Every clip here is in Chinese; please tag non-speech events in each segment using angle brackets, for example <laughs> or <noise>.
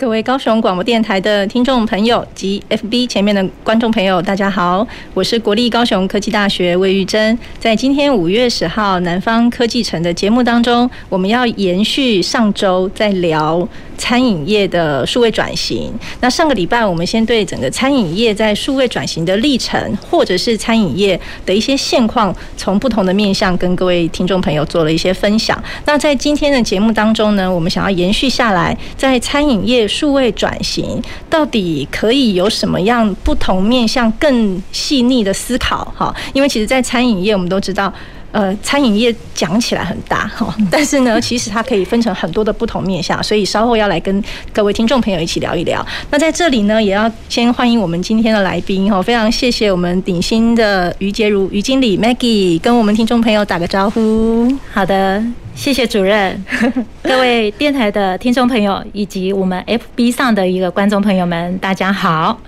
各位高雄广播电台的听众朋友及 FB 前面的观众朋友，大家好，我是国立高雄科技大学魏玉珍。在今天五月十号南方科技城的节目当中，我们要延续上周在聊餐饮业的数位转型。那上个礼拜我们先对整个餐饮业在数位转型的历程，或者是餐饮业的一些现况，从不同的面向跟各位听众朋友做了一些分享。那在今天的节目当中呢，我们想要延续下来，在餐饮业。数位转型到底可以有什么样不同面向更细腻的思考？哈，因为其实，在餐饮业，我们都知道，呃，餐饮业讲起来很大哈，<laughs> 但是呢，其实它可以分成很多的不同面向，所以稍后要来跟各位听众朋友一起聊一聊。那在这里呢，也要先欢迎我们今天的来宾哈，非常谢谢我们鼎新的于杰如于经理 Maggie 跟我们听众朋友打个招呼。好的。谢谢主任，<laughs> 各位电台的听众朋友以及我们 FB 上的一个观众朋友们，大家好。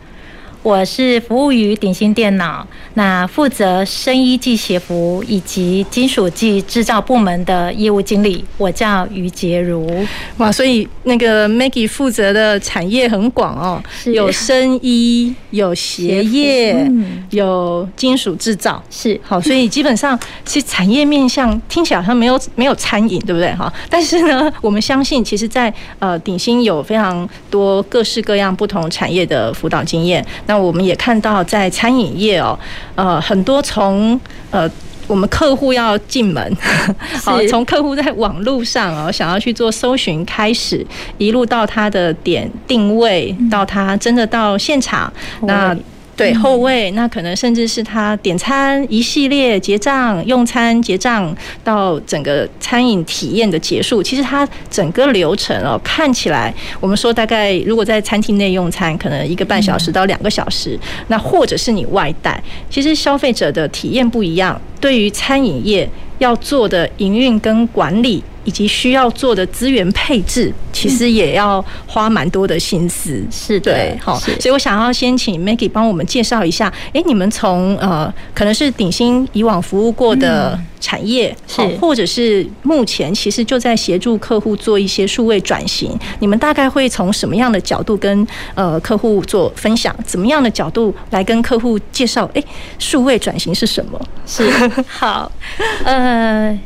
我是服务于鼎新电脑，那负责生医机械服以及金属剂制造部门的业务经理，我叫于洁如。哇，所以那个 Maggie 负责的产业很广哦，有生医，有鞋业，有金属制造，是好，所以基本上其实产业面向听起来好像没有没有餐饮，对不对哈？但是呢，我们相信其实在呃鼎新有非常多各式各样不同产业的辅导经验。那我们也看到，在餐饮业哦，呃，很多从呃我们客户要进门，<laughs> 好，从客户在网络上哦想要去做搜寻开始，一路到他的点定位，到他真的到现场，那。对后卫，那可能甚至是他点餐一系列结账、用餐结账到整个餐饮体验的结束，其实它整个流程哦，看起来我们说大概如果在餐厅内用餐，可能一个半小时到两个小时，那或者是你外带，其实消费者的体验不一样，对于餐饮业要做的营运跟管理。以及需要做的资源配置，其实也要花蛮多的心思。是对，好，所以我想要先请 Maggie 帮我们介绍一下，哎、欸，你们从呃，可能是鼎新以往服务过的产业，是，或者是目前其实就在协助客户做一些数位转型，你们大概会从什么样的角度跟呃客户做分享？怎么样的角度来跟客户介绍？哎、欸，数位转型是什么？是好，呃。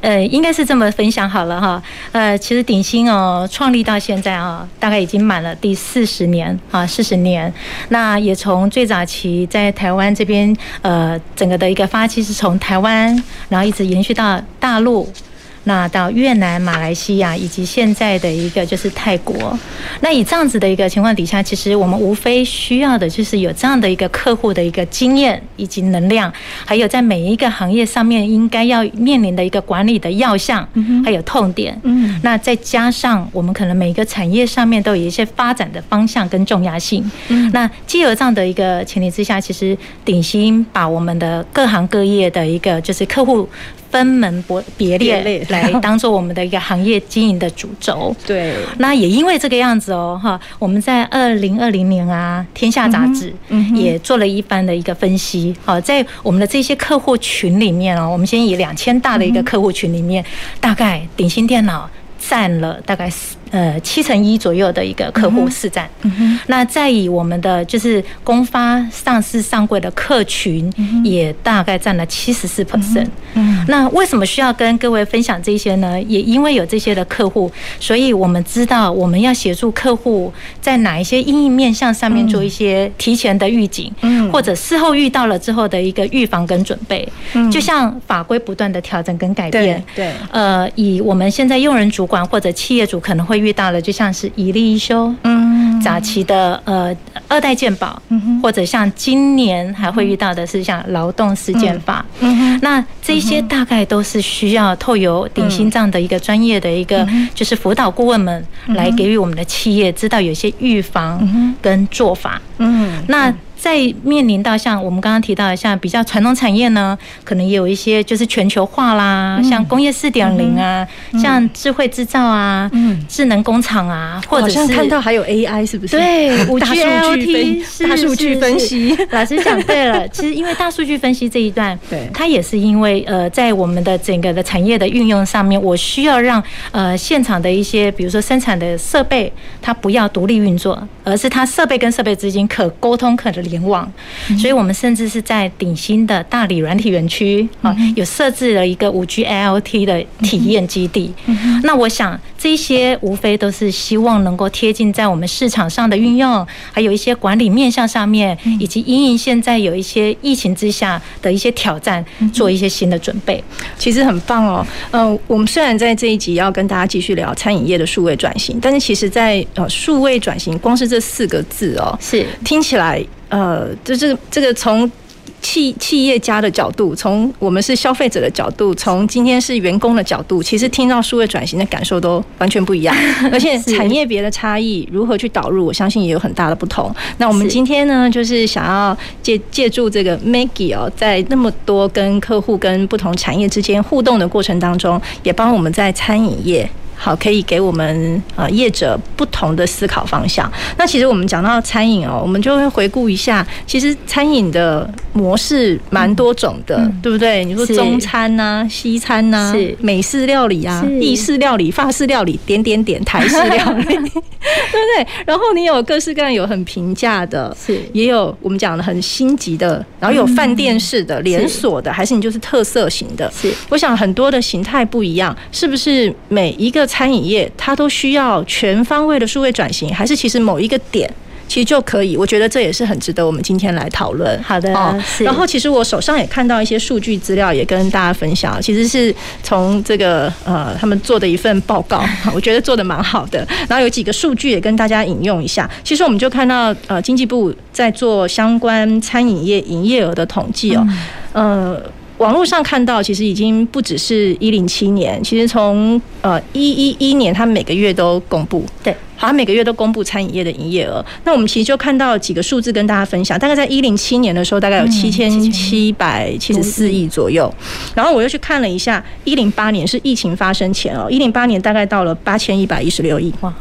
呃，应该是这么分享好了哈。呃，其实鼎新哦，创立到现在啊，大概已经满了第四十年啊，四十年。那也从最早期在台湾这边，呃，整个的一个发迹是从台湾，然后一直延续到大陆。那到越南、马来西亚以及现在的一个就是泰国，那以这样子的一个情况底下，其实我们无非需要的就是有这样的一个客户的一个经验以及能量，还有在每一个行业上面应该要面临的一个管理的要项，还有痛点。嗯，那再加上我们可能每一个产业上面都有一些发展的方向跟重要性。嗯，那既有这样的一个前提之下，其实鼎新把我们的各行各业的一个就是客户。分门别别列来当做我们的一个行业经营的主轴。<laughs> 对，那也因为这个样子哦，哈，我们在二零二零年啊，《天下杂志》也做了一番的一个分析。好，在我们的这些客户群里面哦，我们先以两千大的一个客户群里面，大概鼎新电脑占了大概呃，七成一左右的一个客户市占，那再以我们的就是公发上市上柜的客群，也大概占了七十四 percent。嗯，那为什么需要跟各位分享这些呢？也因为有这些的客户，所以我们知道我们要协助客户在哪一些阴影面向上面做一些提前的预警，嗯，或者事后遇到了之后的一个预防跟准备。嗯，就像法规不断的调整跟改变，对，呃，以我们现在用人主管或者企业主可能会。遇到了就像是一例一休，嗯，早期的呃二代健保，或者像今年还会遇到的是像劳动事件法，嗯。那这些大概都是需要透由顶心这样的一个专业的一个就是辅导顾问们来给予我们的企业知道有些预防跟做法，嗯，那。在面临到像我们刚刚提到的，像比较传统产业呢，可能也有一些就是全球化啦，像工业四点零啊，像智慧制造啊，智能工厂啊，或者是看到还有 AI 是不是？对，五 G IoT 大数据分析。<laughs> 老师讲对了，<laughs> 其实因为大数据分析这一段，对，它也是因为呃，在我们的整个的产业的运用上面，我需要让呃现场的一些比如说生产的设备，它不要独立运作，而是它设备跟设备之间可沟通、可的。联网，所以我们甚至是在顶新的大理软体园区啊，有设置了一个五 G IoT 的体验基地。那我想这些无非都是希望能够贴近在我们市场上的运用，还有一些管理面向上面，以及因应现在有一些疫情之下的一些挑战，做一些新的准备。其实很棒哦。嗯，我们虽然在这一集要跟大家继续聊餐饮业的数位转型，但是其实在呃数位转型，光是这四个字哦，是听起来。呃，就是这个从企企业家的角度，从我们是消费者的角度，从今天是员工的角度，其实听到数位转型的感受都完全不一样，<laughs> 而且产业别的差异如何去导入，我相信也有很大的不同。那我们今天呢，就是想要借借助这个 Maggie 哦，在那么多跟客户跟不同产业之间互动的过程当中，也帮我们在餐饮业。好，可以给我们呃业者不同的思考方向。那其实我们讲到餐饮哦，我们就会回顾一下，其实餐饮的模式蛮多种的，嗯、对不对？你说中餐呐、啊、西餐呐、啊、美式料理啊、意式料理、法式料理，点点点台式料理，<laughs> 对不对？然后你有各式各样，有很平价的，是也有我们讲的很星级的，然后有饭店式的、连锁的，还是你就是特色型的？是，我想很多的形态不一样，是不是每一个？餐饮业它都需要全方位的数位转型，还是其实某一个点其实就可以？我觉得这也是很值得我们今天来讨论。好的，哦然后其实我手上也看到一些数据资料，也跟大家分享。其实是从这个呃他们做的一份报告，<laughs> 我觉得做的蛮好的。然后有几个数据也跟大家引用一下。其实我们就看到呃经济部在做相关餐饮业营业额的统计哦，呃。网络上看到，其实已经不只是一零七年，其实从呃一一一年，他们每个月都公布，对，好像每个月都公布餐饮业的营业额。那我们其实就看到几个数字跟大家分享，大概在一零七年的时候，大概有七千七百七十四亿左右。然后我又去看了一下，一零八年是疫情发生前哦，一零八年大概到了八千一百一十六亿。哇。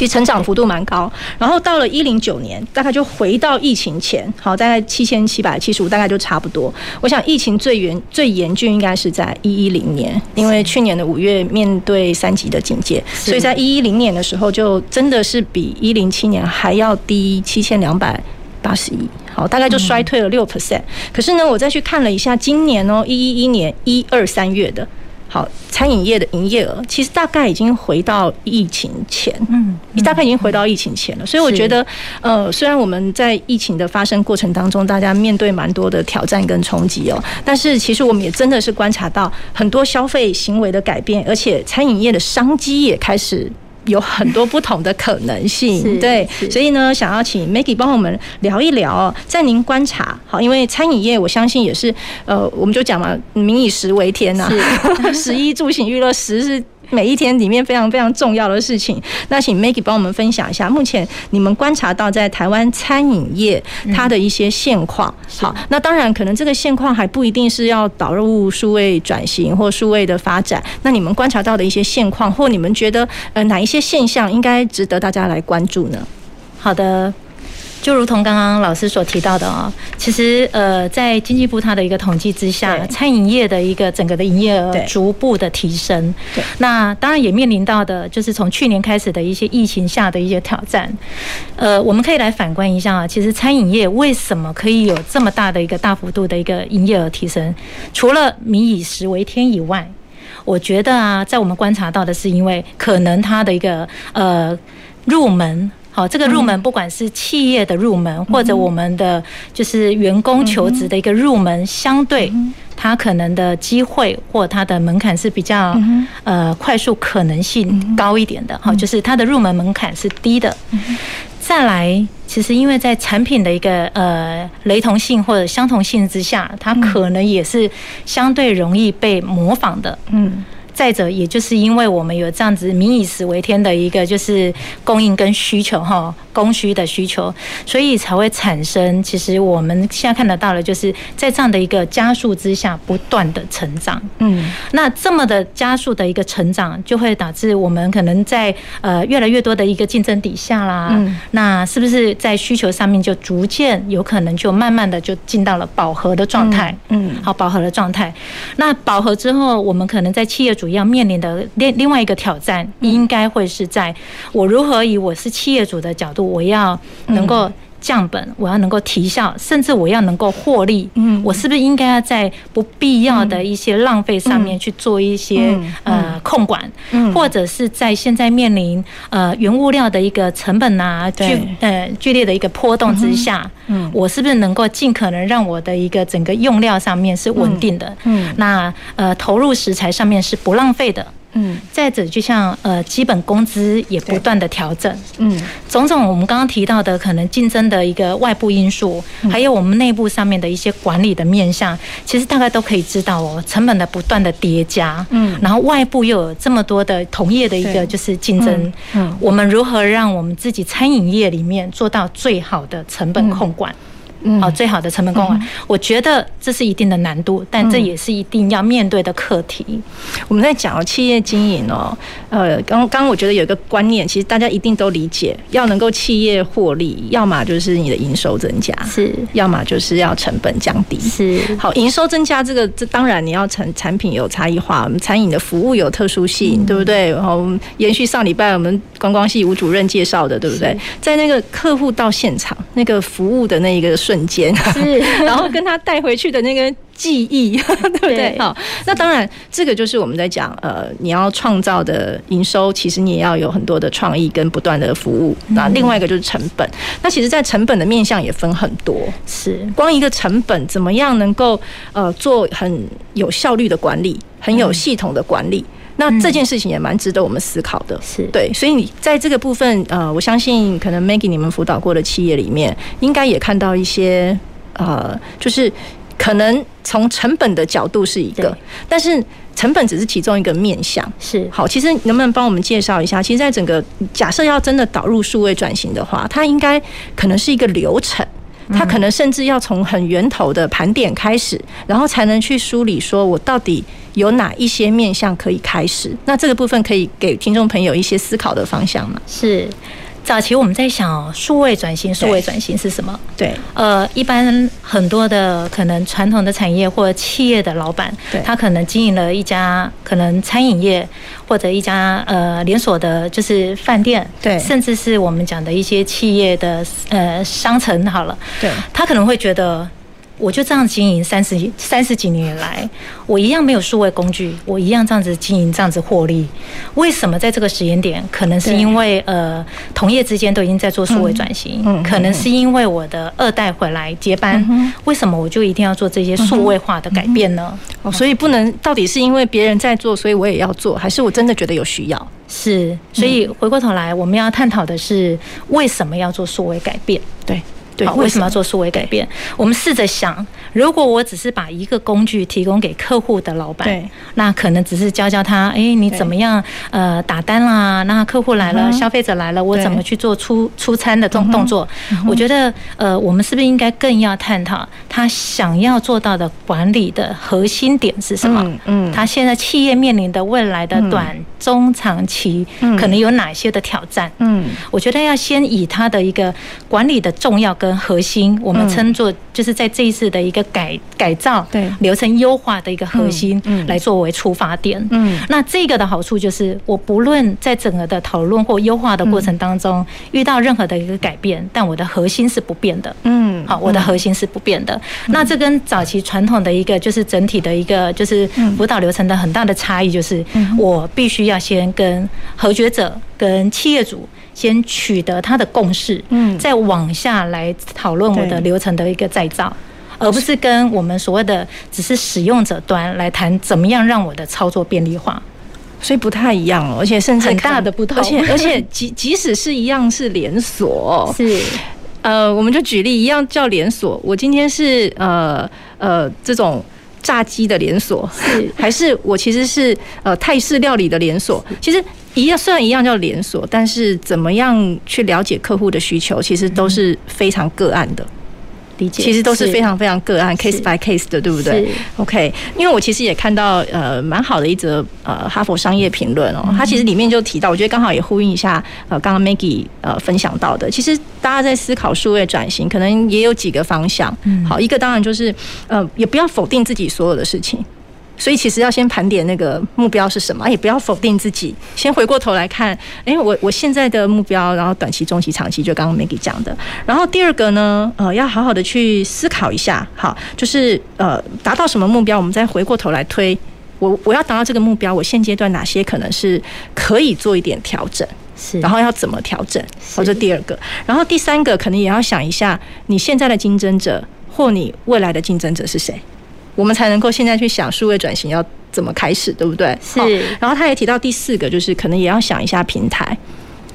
其实成长幅度蛮高，然后到了一零九年，大概就回到疫情前，好，大概七千七百七十五，大概就差不多。我想疫情最严最严峻应该是在一一零年，因为去年的五月面对三级的警戒，所以在一一零年的时候就真的是比一零七年还要低七千两百八十一，好，大概就衰退了六 percent。可是呢，我再去看了一下今年哦，一一一年一二三月的。好，餐饮业的营业额其实大概已经回到疫情前，嗯，大概已经回到疫情前了。所以我觉得，呃，虽然我们在疫情的发生过程当中，大家面对蛮多的挑战跟冲击哦，但是其实我们也真的是观察到很多消费行为的改变，而且餐饮业的商机也开始。有很多不同的可能性，对，所以呢，想要请 Maggie 帮我们聊一聊，在您观察，好，因为餐饮业，我相信也是，呃，我们就讲嘛，民以食为天呐，<laughs> 食衣住行娱乐，食是。每一天里面非常非常重要的事情，那请 Maggie 帮我们分享一下，目前你们观察到在台湾餐饮业它的一些现况。好，那当然可能这个现况还不一定是要导入数位转型或数位的发展。那你们观察到的一些现况，或你们觉得呃哪一些现象应该值得大家来关注呢？好的。就如同刚刚老师所提到的啊，其实呃，在经济部它的一个统计之下，餐饮业的一个整个的营业额逐步的提升。对，那当然也面临到的就是从去年开始的一些疫情下的一些挑战。呃，我们可以来反观一下啊，其实餐饮业为什么可以有这么大的一个大幅度的一个营业额提升？除了民以食为天以外，我觉得啊，在我们观察到的是，因为可能它的一个呃入门。好，这个入门不管是企业的入门，或者我们的就是员工求职的一个入门，相对它可能的机会或它的门槛是比较呃快速可能性高一点的。好，就是它的入门门槛是低的。再来，其实因为在产品的一个呃雷同性或者相同性之下，它可能也是相对容易被模仿的。嗯。再者，也就是因为我们有这样子“民以食为天”的一个就是供应跟需求哈，供需的需求，所以才会产生。其实我们现在看得到的，就是在这样的一个加速之下，不断的成长。嗯，那这么的加速的一个成长，就会导致我们可能在呃越来越多的一个竞争底下啦。嗯，那是不是在需求上面就逐渐有可能就慢慢的就进到了饱和的状态？嗯，好，饱和的状态。那饱和之后，我们可能在企业主。要面临的另另外一个挑战，应该会是在我如何以我是企业主的角度，我要能够降本，我要能够提效，甚至我要能够获利。嗯，我是不是应该要在不必要的一些浪费上面去做一些呃控管？嗯，或者是在现在面临呃原物料的一个成本啊剧呃剧烈的一个波动之下，嗯，我是不是能够尽可能让我的一个整个用料上面是稳定的？嗯，那呃投入食材上面是不浪费的。嗯，再者，就像呃，基本工资也不断的调整，嗯，种种我们刚刚提到的可能竞争的一个外部因素，还有我们内部上面的一些管理的面向，其实大概都可以知道哦，成本的不断的叠加，嗯，然后外部又有这么多的同业的一个就是竞争，嗯，我们如何让我们自己餐饮业里面做到最好的成本控管？嗯，好，最好的成本控管，我觉得这是一定的难度，但这也是一定要面对的课题。我们在讲企业经营哦，呃，刚刚我觉得有一个观念，其实大家一定都理解，要能够企业获利，要么就是你的营收增加，是；要么就是要成本降低，是。好，营收增加这个，这当然你要产产品有差异化，我们餐饮的服务有特殊性，对不对？然后延续上礼拜我们观光系吴主任介绍的，对不对？在那个客户到现场那个服务的那一个。瞬间，是，<laughs> 然后跟他带回去的那个记忆，<laughs> 对不对？好，那当然，这个就是我们在讲，呃，你要创造的营收，其实你也要有很多的创意跟不断的服务。那另外一个就是成本，那其实，在成本的面向也分很多，是光一个成本怎么样能够呃做很有效率的管理，很有系统的管理。那这件事情也蛮值得我们思考的，是对，所以你在这个部分，呃，我相信可能 Maggie 你们辅导过的企业里面，应该也看到一些，呃，就是可能从成本的角度是一个，但是成本只是其中一个面向，是好，其实能不能帮我们介绍一下？其实，在整个假设要真的导入数位转型的话，它应该可能是一个流程。他可能甚至要从很源头的盘点开始，然后才能去梳理，说我到底有哪一些面向可以开始。那这个部分可以给听众朋友一些思考的方向吗？是。早期我们在想数位转型，数位转型是什么？对，呃，一般很多的可能传统的产业或企业的老板，他可能经营了一家可能餐饮业或者一家呃连锁的，就是饭店，对，甚至是我们讲的一些企业的呃商城，好了，对，他可能会觉得。我就这样经营三十三十几年来，我一样没有数位工具，我一样这样子经营，这样子获利。为什么在这个时间点？可能是因为呃，同业之间都已经在做数位转型，可能是因为我的二代回来接班。为什么我就一定要做这些数位化的改变呢？哦，所以不能到底是因为别人在做，所以我也要做，还是我真的觉得有需要？是，所以回过头来，我们要探讨的是为什么要做数位改变？对。好，为什么要做数位改变？我们试着想，如果我只是把一个工具提供给客户的老板，那可能只是教教他，哎，你怎么样？呃，打单啦，那客户来了，消费者来了，我怎么去做出出餐的这种动作？我觉得，呃，我们是不是应该更要探讨他想要做到的管理的核心点是什么？嗯，他现在企业面临的未来的短、中、长期可能有哪些的挑战？嗯，我觉得要先以他的一个管理的重要跟核心，我们称作就是在这一次的一个改改造、对。流程优化的一个核心，来作为出发点。嗯，那这个的好处就是，我不论在整个的讨论或优化的过程当中遇到任何的一个改变，但我的核心是不变的。嗯，好，我的核心是不变的。那这跟早期传统的一个就是整体的一个就是辅导流程的很大的差异，就是我必须要先跟合决者跟企业主。先取得他的共识，嗯，再往下来讨论我的流程的一个再造，而不是跟我们所谓的只是使用者端来谈怎么样让我的操作便利化。所以不太一样哦，而且甚至很大的不同，而且 <laughs> 而且即即使是一样是连锁，是。呃，我们就举例一样叫连锁，我今天是呃呃这种炸鸡的连锁，是。还是我其实是呃泰式料理的连锁，其实一样，虽然一样叫连锁，但是怎么样去了解客户的需求，其实都是非常个案的。理解其实都是非常非常个案，case by case 的，对不对？OK，因为我其实也看到呃蛮好的一则呃哈佛商业评论哦，它其实里面就提到，我觉得刚好也呼应一下呃刚刚 Maggie 呃分享到的，其实大家在思考数位转型，可能也有几个方向。好，一个当然就是呃也不要否定自己所有的事情。所以其实要先盘点那个目标是什么，也不要否定自己，先回过头来看，哎，我我现在的目标，然后短期、中期、长期，就刚刚 Maggie 讲的。然后第二个呢，呃，要好好的去思考一下，好，就是呃，达到什么目标，我们再回过头来推，我我要达到这个目标，我现阶段哪些可能是可以做一点调整，是，然后要怎么调整，好，这第二个。然后第三个，可能也要想一下，你现在的竞争者或你未来的竞争者是谁。我们才能够现在去想数位转型要怎么开始，对不对？是。然后他也提到第四个，就是可能也要想一下平台。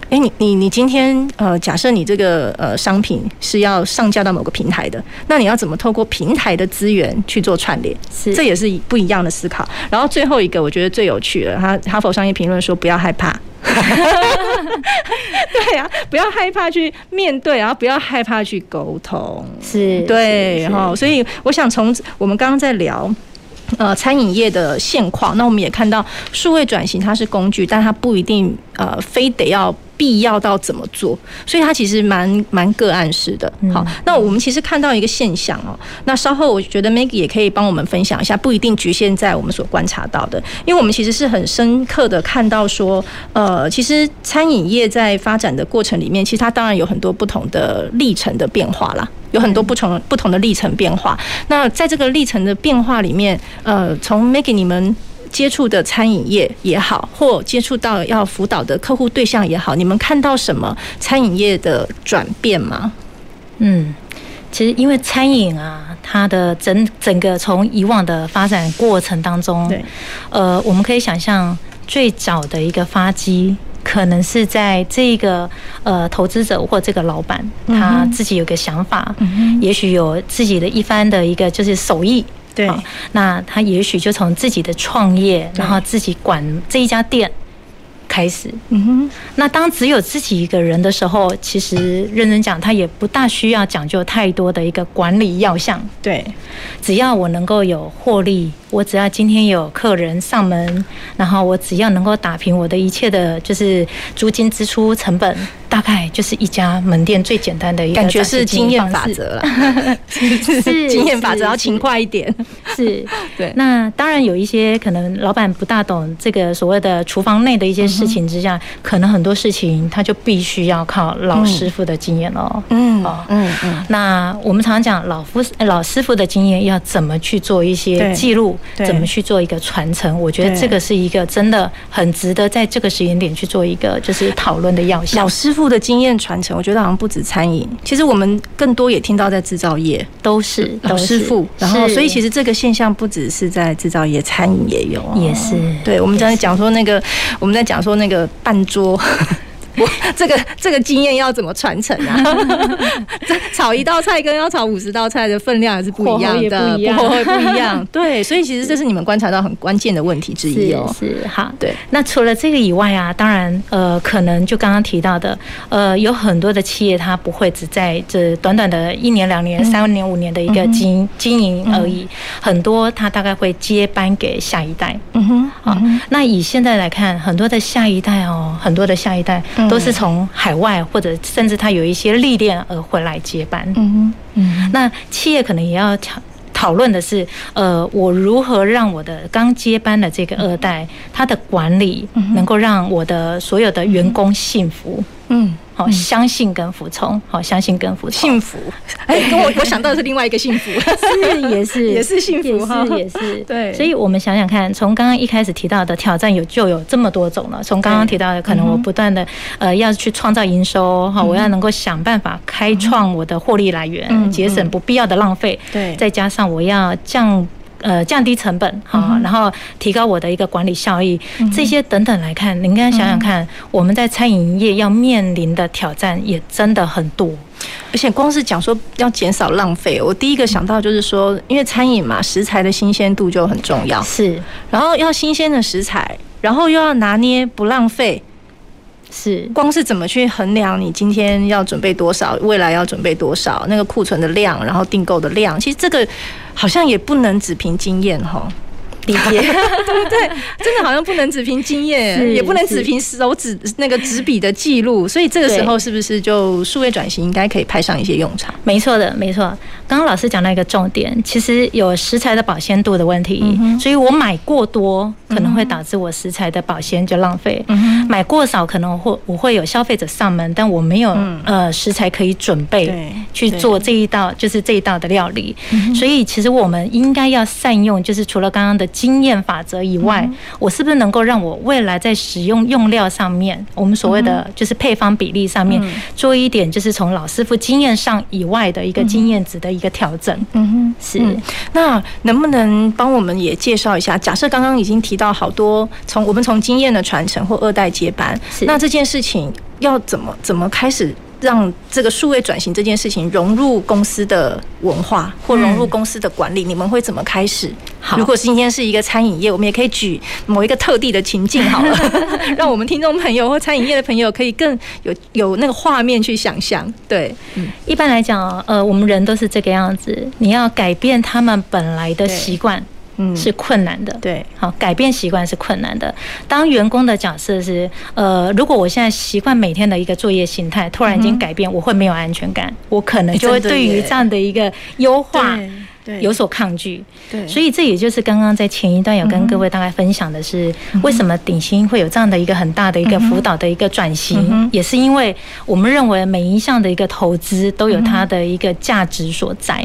诶，你你你今天呃，假设你这个呃商品是要上架到某个平台的，那你要怎么透过平台的资源去做串联？是。这也是不一样的思考。然后最后一个，我觉得最有趣的，他哈佛商业评论说，不要害怕。<laughs> 对啊，不要害怕去面对，然后不要害怕去沟通，是对哈。所以我想从我们刚刚在聊呃餐饮业的现况，那我们也看到数位转型它是工具，但它不一定呃非得要。必要到怎么做？所以它其实蛮蛮个案式的。好，那我们其实看到一个现象哦。那稍后我觉得 Maggie 也可以帮我们分享一下，不一定局限在我们所观察到的，因为我们其实是很深刻的看到说，呃，其实餐饮业在发展的过程里面，其实它当然有很多不同的历程的变化啦，有很多不同不同的历程变化。那在这个历程的变化里面，呃，从 Maggie 你们。接触的餐饮业也好，或接触到要辅导的客户对象也好，你们看到什么餐饮业的转变吗？嗯，其实因为餐饮啊，它的整整个从以往的发展过程当中，对，呃，我们可以想象最早的一个发迹，可能是在这个呃投资者或这个老板他自己有个想法，嗯，也许有自己的一番的一个就是手艺。对，那他也许就从自己的创业，然后自己管这一家店开始。嗯哼，那当只有自己一个人的时候，其实认真讲，他也不大需要讲究太多的一个管理要项。对，只要我能够有获利。我只要今天有客人上门，然后我只要能够打平我的一切的，就是租金支出成本，大概就是一家门店最简单的一个。感觉是经验法则了，<laughs> 是 <laughs> 经验法则，要勤快一点。是，<laughs> 对。那当然有一些可能老板不大懂这个所谓的厨房内的一些事情之下，可能很多事情他就必须要靠老师傅的经验哦。嗯，哦嗯嗯。那我们常常讲老夫老师傅的经验要怎么去做一些记录。怎么去做一个传承？我觉得这个是一个真的很值得在这个时间点去做一个就是讨论的要项。老师傅的经验传承，我觉得好像不止餐饮，其实我们更多也听到在制造业都是老师傅。然后，所以其实这个现象不只是在制造业，餐饮也有，也是。对，我们在讲说那个，我们在讲说那个半桌。我 <laughs> 这个这个经验要怎么传承啊？<laughs> 炒一道菜跟要炒五十道菜的分量还是不一样的，不一样，不一样。<laughs> 对，所以其实这是你们观察到很关键的问题之一哦。是，是好，对。那除了这个以外啊，当然呃，可能就刚刚提到的，呃，有很多的企业它不会只在这短短的一年、两年、三年、五年的一个经经营而已，很多它大概会接班给下一代。嗯哼，好。那以现在来看，很多的下一代哦，很多的下一代。都是从海外或者甚至他有一些历练而回来接班。嗯嗯，那企业可能也要讨讨论的是，呃，我如何让我的刚接班的这个二代，他的管理能够让我的所有的员工幸福。嗯。好，相信跟服从。好，相信跟服从。幸福，哎，跟我我想到的是另外一个幸福，是也是 <laughs> 也是幸福哈，也是 <laughs> 对。所以我们想想看，从刚刚一开始提到的挑战有就有这么多种了。从刚刚提到的，可能我不断的呃要去创造营收哈，我要能够想办法开创我的获利来源，节省不必要的浪费。对，再加上我要降。呃降低成本哈，然后提高我的一个管理效益，这些等等来看，您刚刚想想看，我们在餐饮业要面临的挑战也真的很多。而且光是讲说要减少浪费，我第一个想到就是说，因为餐饮嘛，食材的新鲜度就很重要。是，然后要新鲜的食材，然后又要拿捏不浪费。是，光是怎么去衡量你今天要准备多少，未来要准备多少，那个库存的量，然后订购的量，其实这个好像也不能只凭经验哈。理解，<laughs> 对，真的好像不能只凭经验，也不能只凭手指那个纸笔的记录，所以这个时候是不是就数位转型应该可以派上一些用场？没错的，没错。刚刚老师讲到一个重点，其实有食材的保鲜度的问题，所以我买过多可能会导致我食材的保鲜就浪费，买过少可能会我会有消费者上门，但我没有呃食材可以准备去做这一道就是这一道的料理，所以其实我们应该要善用，就是除了刚刚的。经验法则以外，我是不是能够让我未来在使用用料上面，我们所谓的就是配方比例上面，做一点就是从老师傅经验上以外的一个经验值的一个调整？嗯哼，是。那能不能帮我们也介绍一下？假设刚刚已经提到好多从我们从经验的传承或二代接班，那这件事情要怎么怎么开始？让这个数位转型这件事情融入公司的文化或融入公司的管理，你们会怎么开始？好，如果今天是一个餐饮业，我们也可以举某一个特地的情境好了，<laughs> <laughs> 让我们听众朋友或餐饮业的朋友可以更有有那个画面去想象。对，嗯，一般来讲，呃，我们人都是这个样子，你要改变他们本来的习惯。嗯，是困难的。对，好，改变习惯是困难的。当员工的角色是，呃，如果我现在习惯每天的一个作业形态，突然间改变，我会没有安全感，我可能就会对于这样的一个优化。有所抗拒，对，所以这也就是刚刚在前一段有跟各位大概分享的是，为什么鼎新会有这样的一个很大的一个辅导的一个转型，也是因为我们认为每一项的一个投资都有它的一个价值所在。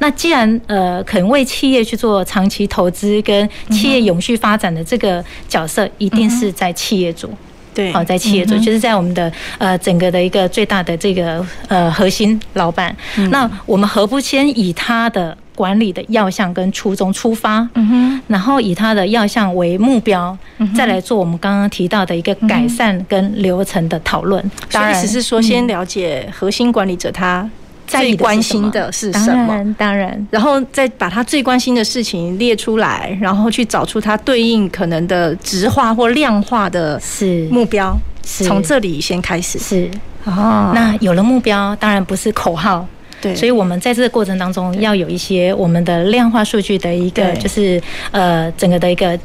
那既然呃肯为企业去做长期投资跟企业永续发展的这个角色，一定是在企业主。对，好，在企业主，就是在我们的呃整个的一个最大的这个呃核心老板。那我们何不先以他的管理的要项跟初衷出发，嗯哼，然后以他的要项为目标，再来做我们刚刚提到的一个改善跟流程的讨论。当然，意思是说，先了解核心管理者他。最关心的是什么？当然，当然，然后再把他最关心的事情列出来，然后去找出他对应可能的直化或量化的目标，是从这里先开始。是哦，那有了目标，当然不是口号。对，所以我们在这个过程当中要有一些我们的量化数据的一个，就是呃，整个的一个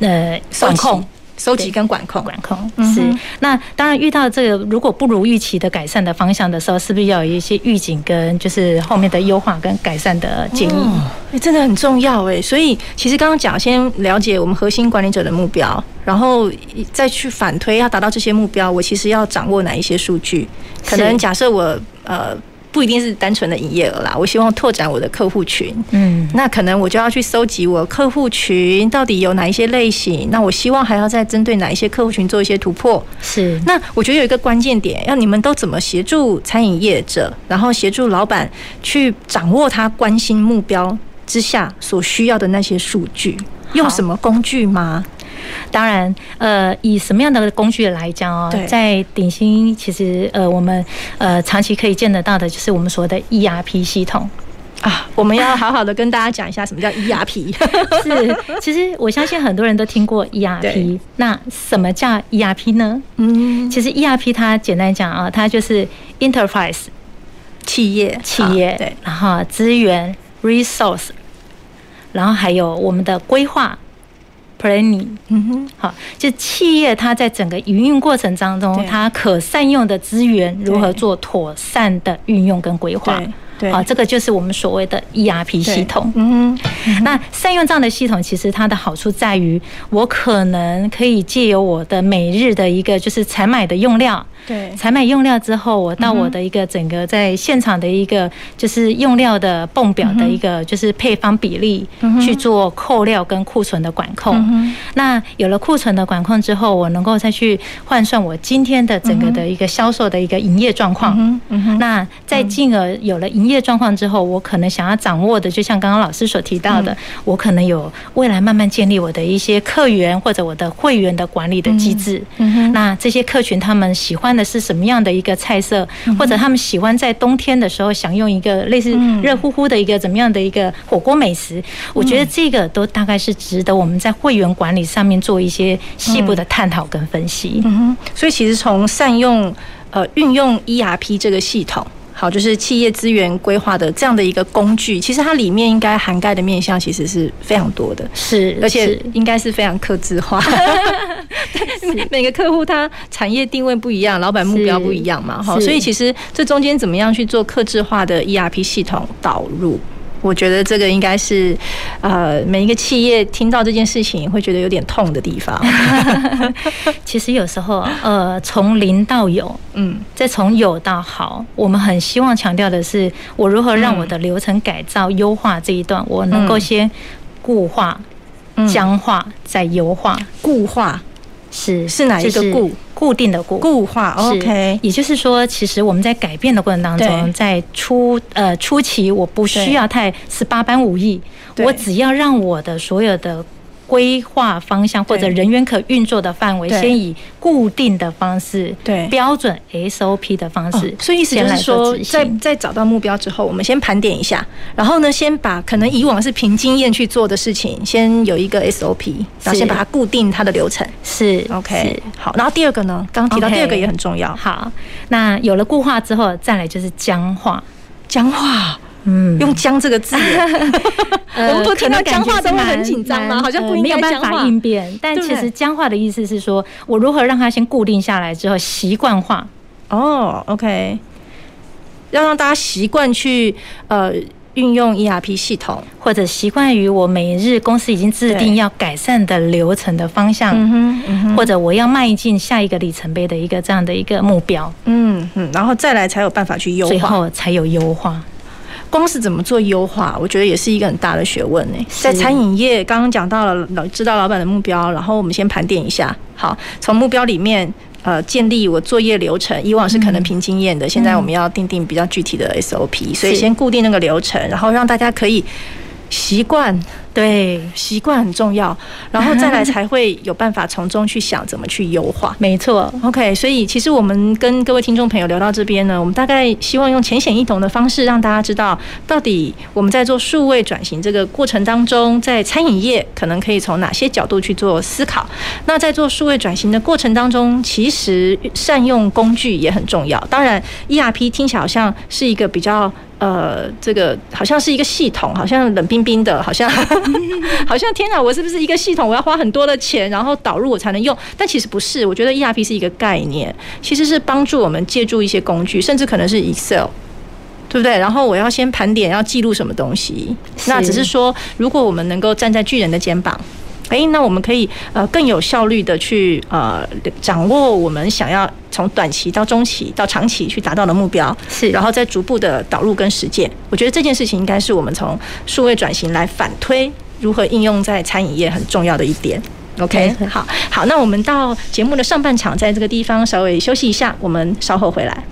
呃管控。收集跟管控，管控是。那当然遇到这个如果不如预期的改善的方向的时候，是不是要有一些预警跟就是后面的优化跟改善的建议？哎，真的很重要哎。所以其实刚刚讲，先了解我们核心管理者的目标，然后再去反推要达到这些目标，我其实要掌握哪一些数据？可能假设我呃。不一定是单纯的营业额啦，我希望拓展我的客户群，嗯，那可能我就要去搜集我客户群到底有哪一些类型，那我希望还要再针对哪一些客户群做一些突破。是，那我觉得有一个关键点，要你们都怎么协助餐饮业者，然后协助老板去掌握他关心目标之下所需要的那些数据，用什么工具吗？当然，呃，以什么样的工具来讲哦，在鼎新其实呃，我们呃长期可以见得到的，就是我们所谓的 ERP 系统啊。我们要好好的跟大家讲一下什么叫 ERP。<laughs> 是，其实我相信很多人都听过 ERP。那什么叫 ERP 呢？嗯，其实 ERP 它简单讲啊，它就是 Enterprise 企业企业对，然后资源 Resource，然后还有我们的规划。Planning，嗯哼，好，就企业它在整个营运过程当中，它可善用的资源如何做妥善的运用跟规划，对，好，这个就是我们所谓的 ERP 系统。嗯哼，那善用这样的系统，其实它的好处在于，我可能可以借由我的每日的一个就是采买的用料，对，采买用料之后，我到我的一个整个在现场的一个就是用料的泵表的一个就是配方比例去做扣料跟库存的管控。那有了库存的管控之后，我能够再去换算我今天的整个的一个销售的一个营业状况。那在进而有了营业状况之后，我可能想要掌握的，就像刚刚老师所提到的，我可能有未来慢慢建立我的一些客源或者我的会员的管理的机制。那这些客群他们喜欢的是什么样的一个菜色，或者他们喜欢在冬天的时候享用一个类似热乎乎的一个怎么样的一个火锅美食？我觉得这个都大概是值得我们在会员管理上面做一些细部的探讨跟分析。嗯哼，所以其实从善用呃运用 ERP 这个系统。好，就是企业资源规划的这样的一个工具，其实它里面应该涵盖的面向其实是非常多的，是，而且应该是非常客制化。<laughs> 每个客户他产业定位不一样，老板目标不一样嘛，哈，所以其实这中间怎么样去做客制化的 ERP 系统导入？我觉得这个应该是，呃，每一个企业听到这件事情会觉得有点痛的地方。<laughs> 其实有时候，呃，从零到有，嗯，再从有到好，我们很希望强调的是，我如何让我的流程改造优化这一段，我能够先固化、僵化，再优化。固化是是哪一个固？固定的固。固化，OK，也就是说，其实我们在改变的过程当中，在初呃初期，我不需要太十八般武艺，我只要让我的所有的。规划方向或者人员可运作的范围，先以固定的方式，对标准 SOP 的方式。所以意思就是说，在在找到目标之后，我们先盘点一下，然后呢，先把可能以往是凭经验去做的事情，先有一个 SOP，然后先把它固定它的流程。是 OK，好。然后第二个呢，刚刚提到第二个也很重要。好，那有了固化之后，再来就是僵化，僵化。嗯，用“僵”这个字，<laughs> 我们不听到僵化都会很紧张吗？好像不应该僵化。没有办法应变，但其实僵化的意思是说，我如何让它先固定下来之后习惯化。哦，OK，要让大家习惯去呃运用 ERP 系统，或者习惯于我每日公司已经制定要改善的流程的方向，或者我要迈进下一个里程碑的一个这样的一个目标。嗯嗯，然后再来才有办法去优化，最后才有优化。光是怎么做优化，我觉得也是一个很大的学问呢。在餐饮业，刚刚讲到了老知道老板的目标，然后我们先盘点一下。好，从目标里面呃建立我作业流程。以往是可能凭经验的，现在我们要定定比较具体的 SOP，所以先固定那个流程，然后让大家可以习惯。对，习惯很重要，然后再来才会有办法从中去想怎么去优化。<laughs> 没错，OK。所以其实我们跟各位听众朋友聊到这边呢，我们大概希望用浅显易懂的方式让大家知道，到底我们在做数位转型这个过程当中，在餐饮业可能可以从哪些角度去做思考。那在做数位转型的过程当中，其实善用工具也很重要。当然，ERP 听起来好像是一个比较。呃，这个好像是一个系统，好像冷冰冰的，好像 <laughs> 好像天哪，我是不是一个系统？我要花很多的钱，然后导入我才能用。但其实不是，我觉得 ERP 是一个概念，其实是帮助我们借助一些工具，甚至可能是 Excel，对不对？然后我要先盘点，要记录什么东西。那只是说，如果我们能够站在巨人的肩膀。诶，那我们可以呃更有效率的去呃掌握我们想要从短期到中期到长期去达到的目标，是，然后再逐步的导入跟实践。我觉得这件事情应该是我们从数位转型来反推如何应用在餐饮业很重要的一点。OK，好，好，那我们到节目的上半场，在这个地方稍微休息一下，我们稍后回来。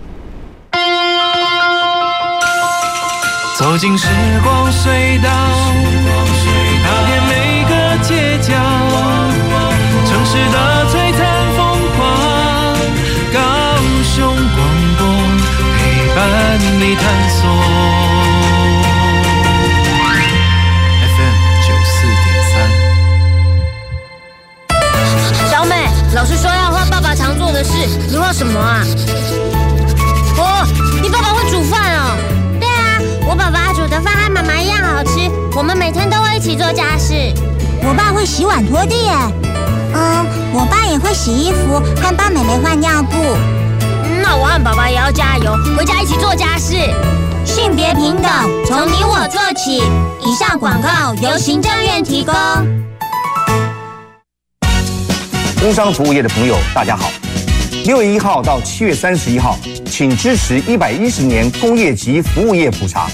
走进时光隧道。城市的璀璨风光，高雄广播陪伴你探索。FM 九四点三。小美，老师说要画爸爸常做的事，你画什么啊？哦，你爸爸会煮饭哦？对啊，我爸爸煮的饭和妈妈一样好吃，我们每天都会一起做家事。我爸会洗碗拖地耶，洗衣服，和帮妹妹换尿布。那我和爸爸也要加油，回家一起做家事。性别平等，从你我做起。以上广告由行政院提供。工商服务业的朋友，大家好，六月一号到七月三十一号，请支持一百一十年工业及服务业普查。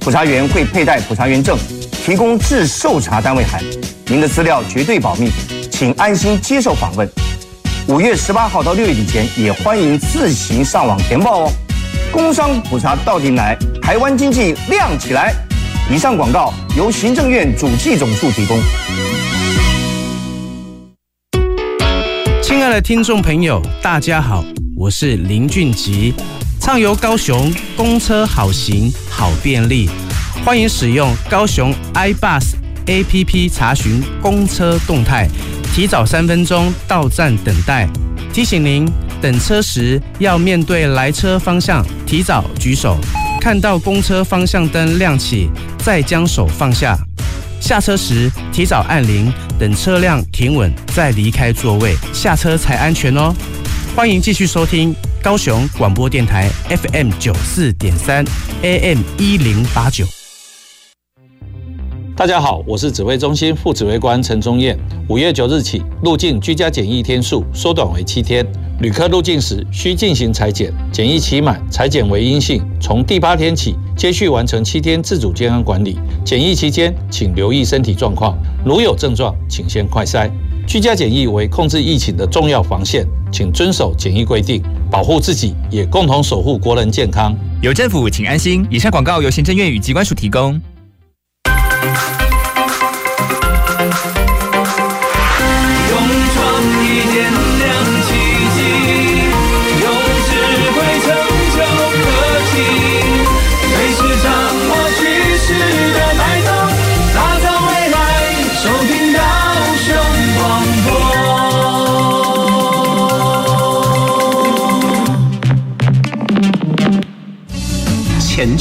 普查员会佩戴普查员证，提供制受查单位函。您的资料绝对保密，请安心接受访问。五月十八号到六月底前，也欢迎自行上网填报哦。工商普查到底来，台湾经济亮起来。以上广告由行政院主计总处提供。亲爱的听众朋友，大家好，我是林俊吉，畅游高雄，公车好行好便利，欢迎使用高雄 iBus APP 查询公车动态，提早三分钟到站等待。提醒您，等车时要面对来车方向，提早举手。看到公车方向灯亮起，再将手放下。下车时提早按铃，等车辆停稳再离开座位，下车才安全哦。欢迎继续收听高雄广播电台 FM 九四点三 AM 一零八九。大家好，我是指挥中心副指挥官陈宗彦。五月九日起，入境居家检疫天数缩短为七天。旅客入境时需进行采检，检疫期满，采检为阴性，从第八天起接续完成七天自主健康管理。检疫期间，请留意身体状况，如有症状，请先快筛。居家检疫为控制疫情的重要防线，请遵守检疫规定，保护自己，也共同守护国人健康。有政府，请安心。以上广告由行政院与机关署提供。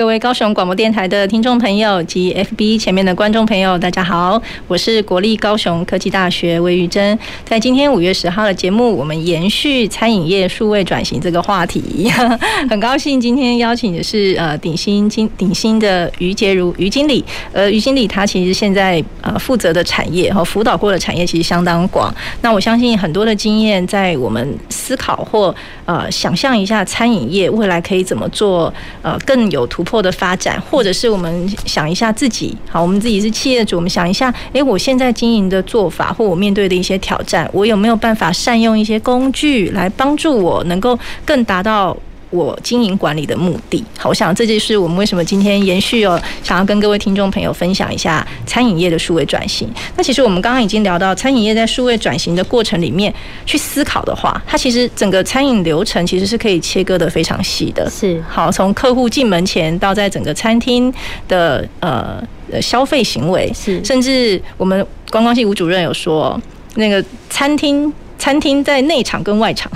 各位高雄广播电台的听众朋友及 FB 前面的观众朋友，大家好，我是国立高雄科技大学魏玉珍。在今天五月十号的节目，我们延续餐饮业数位转型这个话题，<laughs> 很高兴今天邀请的是呃鼎新经鼎新的于洁如于经理。呃，于经理他其实现在呃负责的产业和辅导过的产业其实相当广。那我相信很多的经验，在我们思考或呃想象一下餐饮业未来可以怎么做，呃更有突破破。的发展，或者是我们想一下自己，好，我们自己是企业主，我们想一下，诶，我现在经营的做法，或我面对的一些挑战，我有没有办法善用一些工具来帮助我，能够更达到。我经营管理的目的，好，我想这就是我们为什么今天延续哦，想要跟各位听众朋友分享一下餐饮业的数位转型。那其实我们刚刚已经聊到，餐饮业在数位转型的过程里面去思考的话，它其实整个餐饮流程其实是可以切割的非常细的。是，好，从客户进门前到在整个餐厅的呃消费行为，是，甚至我们观光系吴主任有说，那个餐厅。餐厅在内场跟外场，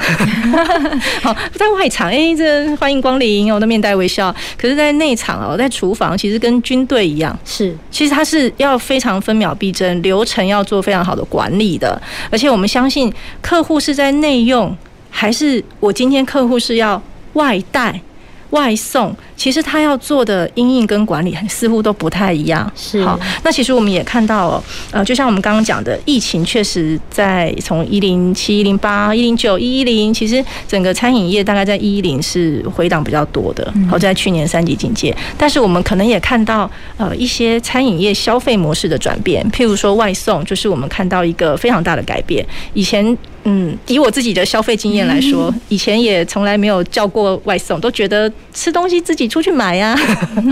<laughs> 好，在外场，哎、欸，这欢迎光临，我都面带微笑。可是，在内场哦，在厨房，其实跟军队一样，是，其实它是要非常分秒必争，流程要做非常好的管理的。而且，我们相信客户是在内用，还是我今天客户是要外带？外送其实他要做的因应跟管理似乎都不太一样。是好，那其实我们也看到哦，呃，就像我们刚刚讲的，疫情确实在从一零七、一零八、一零九、一一零，其实整个餐饮业大概在一一零是回档比较多的。好，在去年三级警戒，但是我们可能也看到呃一些餐饮业消费模式的转变，譬如说外送，就是我们看到一个非常大的改变。以前。嗯，以我自己的消费经验来说，以前也从来没有叫过外送，都觉得吃东西自己出去买呀。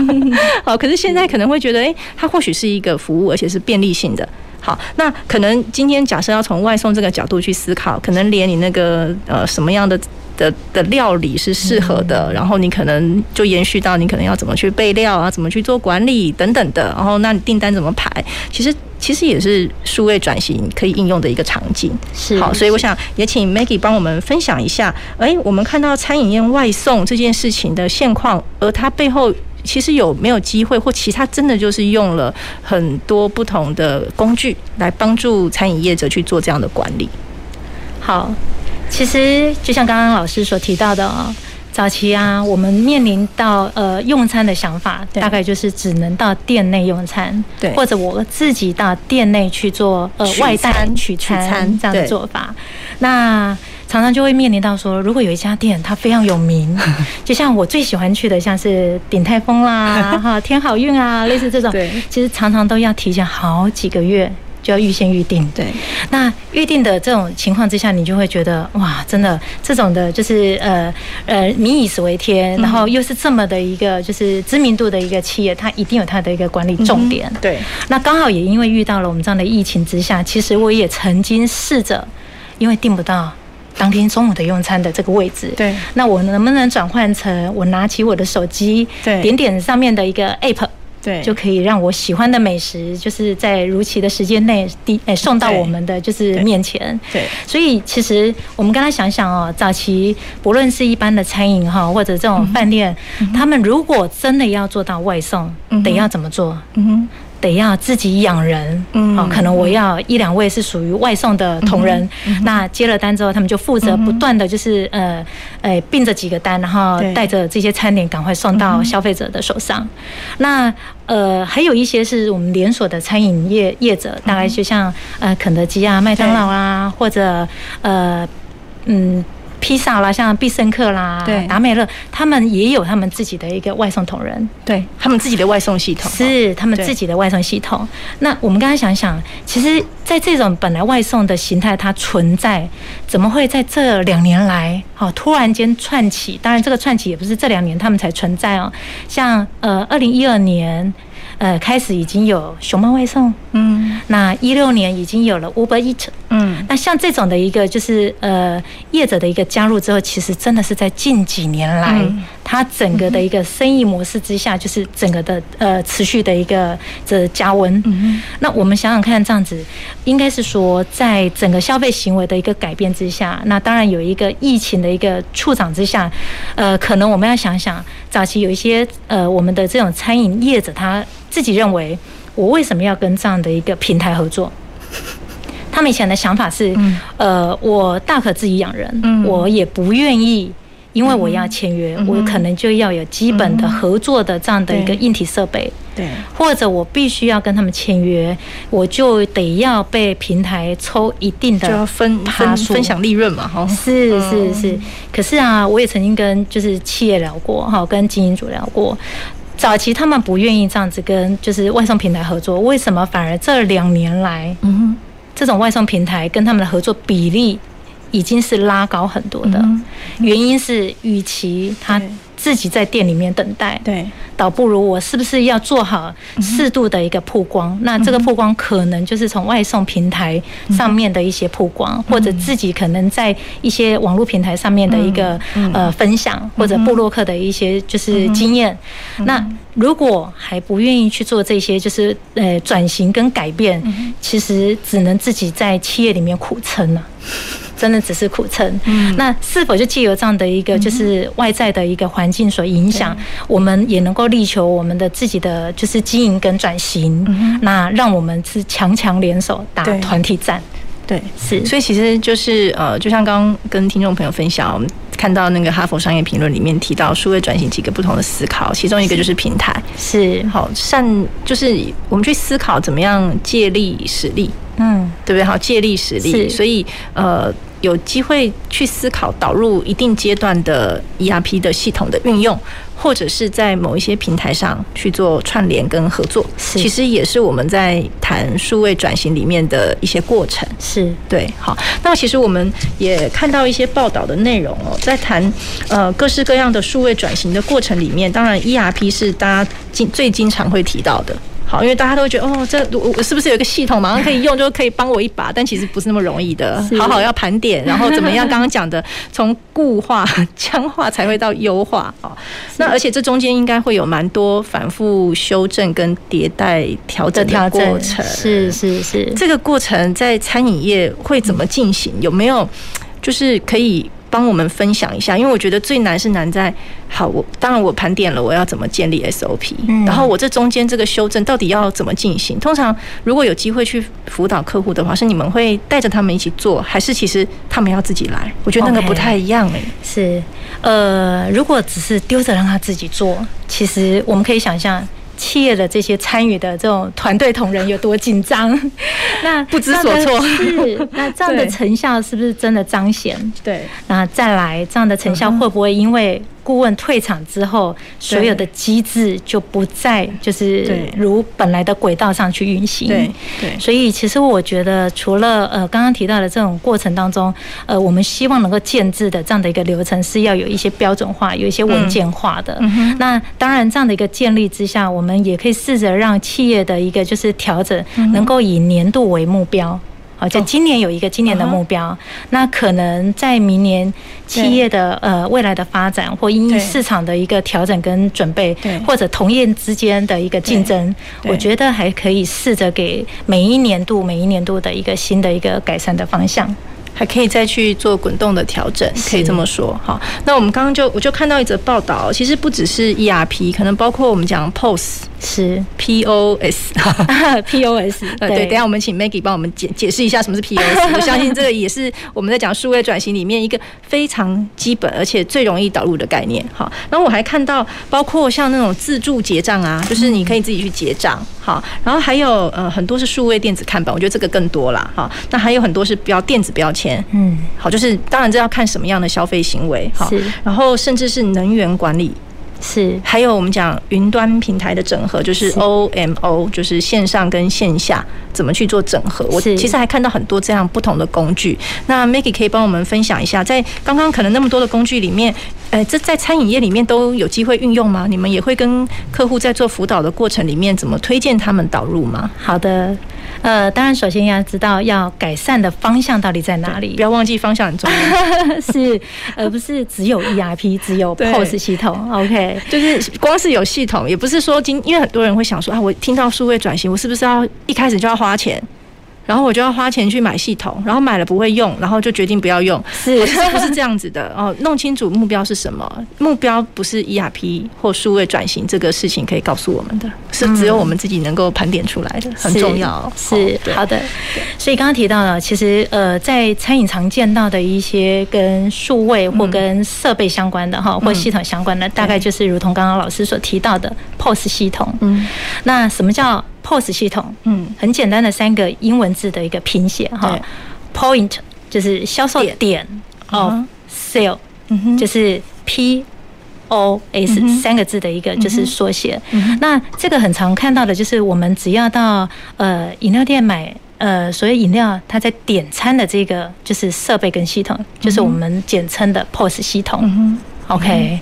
<laughs> 好，可是现在可能会觉得，诶，它或许是一个服务，而且是便利性的。好，那可能今天假设要从外送这个角度去思考，可能连你那个呃什么样的的的料理是适合的，然后你可能就延续到你可能要怎么去备料啊，怎么去做管理等等的，然后那你订单怎么排，其实。其实也是数位转型可以应用的一个场景，是好，所以我想也请 Maggie 帮我们分享一下，哎，我们看到餐饮业外送这件事情的现况，而它背后其实有没有机会，或其他真的就是用了很多不同的工具来帮助餐饮业者去做这样的管理。好，其实就像刚刚老师所提到的啊。早期啊，我们面临到呃用餐的想法，大概就是只能到店内用餐，对，或者我自己到店内去做呃外带取餐这样的做法。那常常就会面临到说，如果有一家店它非常有名，<laughs> 就像我最喜欢去的，像是鼎泰丰啦、<laughs> 哈天好运啊，类似这种，对，其实常常都要提前好几个月。就要预先预定，对。那预定的这种情况之下，你就会觉得哇，真的这种的，就是呃呃，民以食为天，然后又是这么的一个就是知名度的一个企业，它一定有它的一个管理重点。对。那刚好也因为遇到了我们这样的疫情之下，其实我也曾经试着，因为订不到当天中午的用餐的这个位置，对。那我能不能转换成我拿起我的手机，对，点点上面的一个 app。对，就可以让我喜欢的美食，就是在如期的时间内递诶送到我们的就是面前。对，对。所以其实我们刚才想想哦，早期不论是一般的餐饮哈，或者这种饭店，嗯、他们如果真的要做到外送，嗯、得要怎么做？嗯哼。得要自己养人，嗯，哦，可能我要一两位是属于外送的同仁，嗯，那接了单之后，他们就负责不断的就是呃，呃，并着几个单，然后带着这些餐点赶快送到消费者的手上。那呃，还有一些是我们连锁的餐饮业业者，大概就像呃肯德基啊、麦当劳啊，或者呃，嗯。披萨啦，像必胜客啦，对，达美乐，他们也有他们自己的一个外送同仁，对他们自己的外送系统，是他们自己的外送系统。那我们刚刚想想，其实，在这种本来外送的形态它存在，怎么会在这两年来，好突然间窜起？当然，这个窜起也不是这两年他们才存在哦。像呃，二零一二年。呃，开始已经有熊猫外送，嗯，那一六年已经有了 Uber Eats，嗯，那像这种的一个就是呃业者的一个加入之后，其实真的是在近几年来，嗯、它整个的一个生意模式之下，就是整个的呃持续的一个这加温，嗯，那我们想想看，这样子应该是说，在整个消费行为的一个改变之下，那当然有一个疫情的一个促长之下，呃，可能我们要想想，早期有一些呃我们的这种餐饮业者他。自己认为，我为什么要跟这样的一个平台合作？他们以前的想法是，呃，我大可自己养人，我也不愿意，因为我要签约，我可能就要有基本的合作的这样的一个硬体设备，对，或者我必须要跟他们签约，我就得要被平台抽一定的，就要分分分享利润嘛，哈，是是是。可是啊，我也曾经跟就是企业聊过，哈，跟经营主聊过。早期他们不愿意这样子跟就是外送平台合作，为什么反而这两年来，嗯，这种外送平台跟他们的合作比例已经是拉高很多的？原因是，与其他。自己在店里面等待，对，倒不如我是不是要做好适度的一个曝光？嗯、那这个曝光可能就是从外送平台上面的一些曝光，嗯、或者自己可能在一些网络平台上面的一个、嗯、呃分享，或者布洛克的一些就是经验。嗯、那如果还不愿意去做这些，就是呃转型跟改变，其实只能自己在企业里面苦撑了。真的只是苦撑，嗯，那是否就借由这样的一个就是外在的一个环境所影响，我们也能够力求我们的自己的就是经营跟转型，那让我们是强强联手打团体战，对，是，所以其实就是呃，就像刚刚跟听众朋友分享，我们看到那个哈佛商业评论里面提到数位转型几个不同的思考，其中一个就是平台，是。好善，就是我们去思考怎么样借力使力。嗯，对不对？好，借力使力，所以呃，有机会去思考导入一定阶段的 ERP 的系统的运用，或者是在某一些平台上去做串联跟合作，其实也是我们在谈数位转型里面的一些过程。是对，好，那其实我们也看到一些报道的内容哦，在谈呃各式各样的数位转型的过程里面，当然 ERP 是大家经最经常会提到的。好，因为大家都会觉得哦，这我是不是有一个系统马上可以用，<laughs> 就可以帮我一把？但其实不是那么容易的。好好要盘点，然后怎么样？<laughs> 刚刚讲的，从固化、<laughs> 僵化才会到优化。哦，那而且这中间应该会有蛮多反复修正跟迭代调整的过程。是是是，这个过程在餐饮业会怎么进行？有没有就是可以？帮我们分享一下？因为我觉得最难是难在，好，我当然我盘点了我要怎么建立 SOP，嗯，然后我这中间这个修正到底要怎么进行？通常如果有机会去辅导客户的话，是你们会带着他们一起做，还是其实他们要自己来？我觉得那个不太一样诶、欸。是，呃，如果只是丢着让他自己做，其实我们可以想象。企业的这些参与的这种团队同仁有多紧张？<laughs> 那不知所措。是，<laughs> 那这样的成效是不是真的彰显？对。那再来，这样的成效会不会因为？顾问退场之后，所有的机制就不再就是如本来的轨道上去运行。对对，所以其实我觉得，除了呃刚刚提到的这种过程当中，呃，我们希望能够建制的这样的一个流程是要有一些标准化，有一些文件化的。嗯。那当然，这样的一个建立之下，我们也可以试着让企业的一个就是调整，能够以年度为目标。好，就今年有一个今年的目标，哦、那可能在明年企业的呃未来的发展，或因市场的一个调整跟准备，或者同业之间的一个竞争，我觉得还可以试着给每一年度每一年度的一个新的一个改善的方向。还可以再去做滚动的调整，可以这么说。好，那我们刚刚就我就看到一则报道，其实不只是 ERP，可能包括我们讲 POS 是 POS，POS。<laughs> 呃，对，等下我们请 Maggie 帮我们解解释一下什么是 POS。<laughs> 我相信这个也是我们在讲数位转型里面一个非常基本而且最容易导入的概念。好，然后我还看到包括像那种自助结账啊，就是你可以自己去结账。好，然后还有呃很多是数位电子看板，我觉得这个更多啦。哈，那还有很多是标电子标签。嗯，好，就是当然这要看什么样的消费行为，好，然后甚至是能源管理。是，还有我们讲云端平台的整合，就是 OMO，就是线上跟线下怎么去做整合。我其实还看到很多这样不同的工具。那 Maggie 可以帮我们分享一下，在刚刚可能那么多的工具里面，呃，这在餐饮业里面都有机会运用吗？你们也会跟客户在做辅导的过程里面，怎么推荐他们导入吗？好的，呃，当然首先要知道要改善的方向到底在哪里，不要忘记方向很重要，<laughs> 是而不是只有 ERP，只有 POS 系统。OK。<laughs> 就是光是有系统，也不是说今，因为很多人会想说啊，我听到数位转型，我是不是要一开始就要花钱？然后我就要花钱去买系统，然后买了不会用，然后就决定不要用，是不是这样子的？<laughs> 哦，弄清楚目标是什么？目标不是 ERP 或数位转型这个事情可以告诉我们的，是只有我们自己能够盘点出来的，很重要。是好的。所以刚刚提到了，其实呃，在餐饮常见到的一些跟数位或跟设备相关的哈，或系统相关的，大概就是如同刚刚老师所提到的 POS 系统。嗯，那什么叫？POS 系统，嗯，很简单的三个英文字的一个拼写哈，Point 就是销售点。哦，Sale 就是 P O S 三个字的一个就是缩写。那这个很常看到的就是我们只要到呃饮料店买呃所谓饮料，它在点餐的这个就是设备跟系统，就是我们简称的 POS 系统。OK。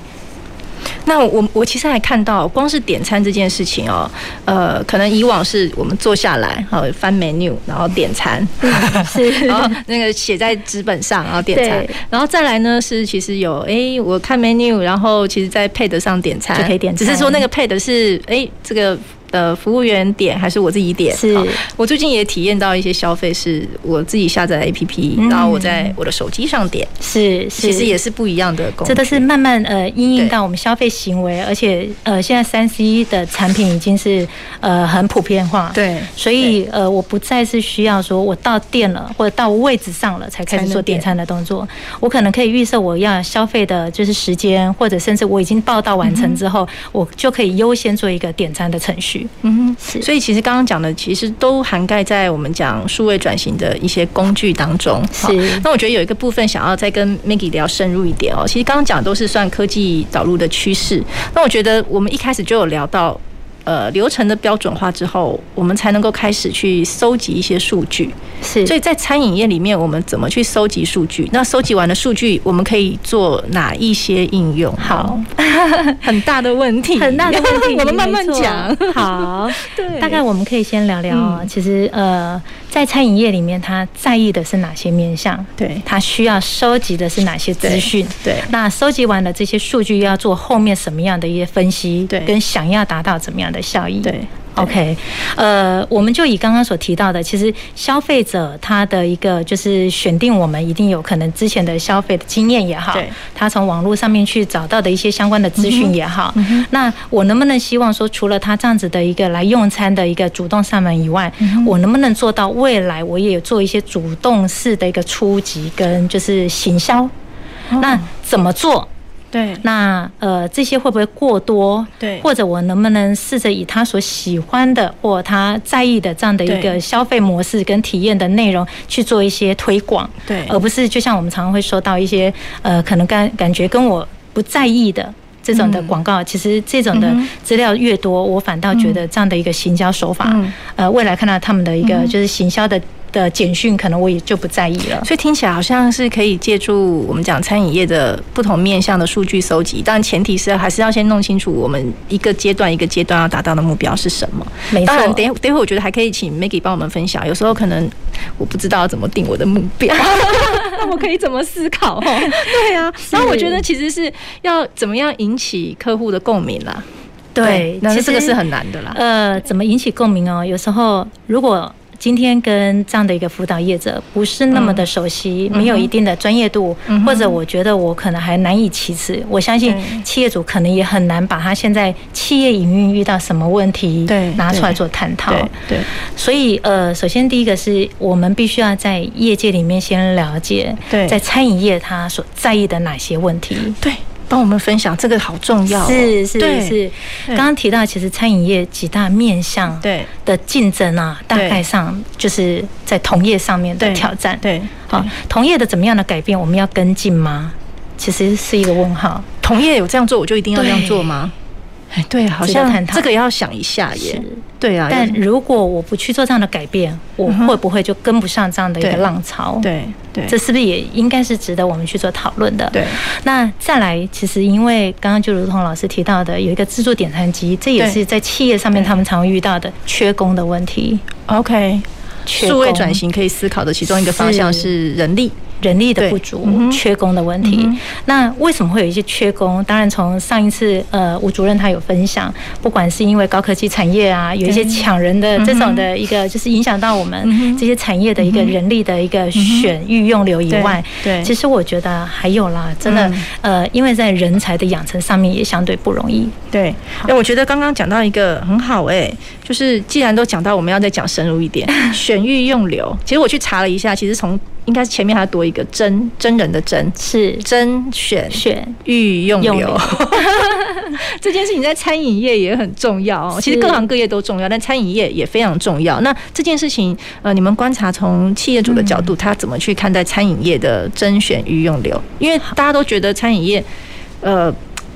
那我我其实还看到，光是点餐这件事情哦，呃，可能以往是我们坐下来，好翻 menu，然后点餐，<laughs> 是，然后那个写在纸本上，然后点餐，然后再来呢是其实有，哎，我看 menu，然后其实在 pad 上点餐。就可以点餐，只是说那个 pad 是，哎，这个。的服务员点还是我自己点？是，我最近也体验到一些消费，是我自己下载 APP，然后我在我的手机上点，是，其实也是不一样的。这都是慢慢呃，应应到我们消费行为，而且呃，现在三 C 的产品已经是呃很普遍化，对，所以呃，我不再是需要说我到店了或者到位置上了才开始做点。餐的动作，我可能可以预设我要消费的就是时间，或者甚至我已经报到完成之后，我就可以优先做一个点餐的程序。嗯哼，所以其实刚刚讲的，其实都涵盖在我们讲数位转型的一些工具当中。是，那我觉得有一个部分想要再跟 Maggie 聊深入一点哦。其实刚刚讲的都是算科技导入的趋势。那我觉得我们一开始就有聊到。呃，流程的标准化之后，我们才能够开始去搜集一些数据。是，所以在餐饮业里面，我们怎么去搜集数据？那搜集完的数据，我们可以做哪一些应用？好，<laughs> 很大的问题，很大的问题，<laughs> 我们慢慢讲。好，<laughs> 对，大概我们可以先聊聊。其实，呃，在餐饮业里面，他在意的是哪些面向？对，他需要收集的是哪些资讯？对，那收集完了这些数据，要做后面什么样的一些分析？对，跟想要达到怎么样的效益？对。OK，呃，我们就以刚刚所提到的，其实消费者他的一个就是选定我们一定有可能之前的消费的经验也好，他从网络上面去找到的一些相关的资讯也好，那我能不能希望说，除了他这样子的一个来用餐的一个主动上门以外，我能不能做到未来我也有做一些主动式的一个初级跟就是行销？那怎么做？对，那呃，这些会不会过多？对，或者我能不能试着以他所喜欢的或他在意的这样的一个消费模式跟体验的内容去做一些推广？对，而不是就像我们常常会说到一些呃，可能感感觉跟我不在意的这种的广告。其实这种的资料越多，我反倒觉得这样的一个行销手法，呃，未来看到他们的一个就是行销的。的简讯可能我也就不在意了，所以听起来好像是可以借助我们讲餐饮业的不同面向的数据收集，但前提是还是要先弄清楚我们一个阶段一个阶段要达到的目标是什么。没错，当然等一等会我觉得还可以请 Maggie 帮我们分享，有时候可能我不知道怎么定我的目标，<laughs> 那我可以怎么思考？哦 <laughs> 对啊，然后我觉得其实是要怎么样引起客户的共鸣啦。对，那这个是很难的啦。呃，怎么引起共鸣哦？有时候如果今天跟这样的一个辅导业者不是那么的熟悉，没有一定的专业度，或者我觉得我可能还难以启齿。我相信企业主可能也很难把他现在企业营运遇到什么问题拿出来做探讨。对，所以呃，首先第一个是我们必须要在业界里面先了解，在餐饮业他所在意的哪些问题。对。帮我们分享这个好重要，是是是。刚刚提到，其实餐饮业几大面向对的竞争啊，大概上就是在同业上面的挑战。对，好，同业的怎么样的改变，我们要跟进吗？其实是一个问号。同业有这样做，我就一定要这样做吗？哎，对，好像这个也要想一下耶。对啊，但如果我不去做这样的改变，我会不会就跟不上这样的一个浪潮？对对，这是不是也应该是值得我们去做讨论的？对。那再来，其实因为刚刚就如同老师提到的，有一个自助点餐机，这也是在企业上面他们常遇到的缺工的问题。OK，数位转型可以思考的其中一个方向是人力。人力的不足、缺工的问题，那为什么会有一些缺工？当然，从上一次呃吴主任他有分享，不管是因为高科技产业啊，有一些抢人的这种的一个，就是影响到我们这些产业的一个人力的一个选育用流以外，对，其实我觉得还有啦，真的呃，因为在人才的养成上面也相对不容易。对，那我觉得刚刚讲到一个很好哎、欸，就是既然都讲到，我们要再讲深入一点，<laughs> 选育用流。其实我去查了一下，其实从应该是前面还多一个真真人的真，是甄选选育用流。<laughs> 这件事情在餐饮业也很重要哦，其实各行各业都重要，但餐饮业也非常重要。那这件事情，呃，你们观察从企业主的角度，他怎么去看待餐饮业的甄选御用流？因为大家都觉得餐饮业，呃，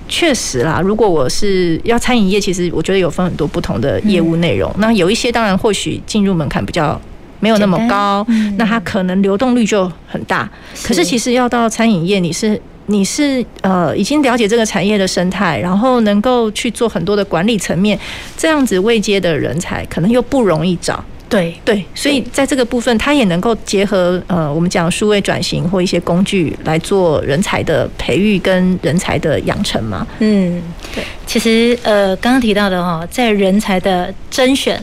确实啦，如果我是要餐饮业，其实我觉得有分很多不同的业务内容。那有一些当然或许进入门槛比较。没有那么高，那它可能流动率就很大。可是其实要到餐饮业，你是你是呃已经了解这个产业的生态，然后能够去做很多的管理层面，这样子未接的人才可能又不容易找。对对，所以在这个部分，它也能够结合呃我们讲数位转型或一些工具来做人才的培育跟人才的养成嘛。嗯，对。其实呃刚刚提到的哈，在人才的甄选。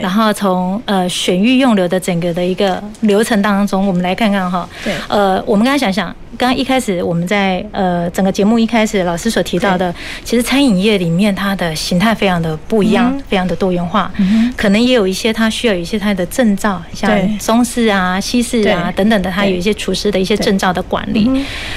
然后从呃选育用流的整个的一个流程当中，我们来看看哈。对。呃，我们刚刚想想，刚刚一开始我们在呃整个节目一开始老师所提到的，其实餐饮业里面它的形态非常的不一样，非常的多元化。嗯。可能也有一些它需要有一些它的证照，像中式啊、西式啊等等的，它有一些厨师的一些证照的管理。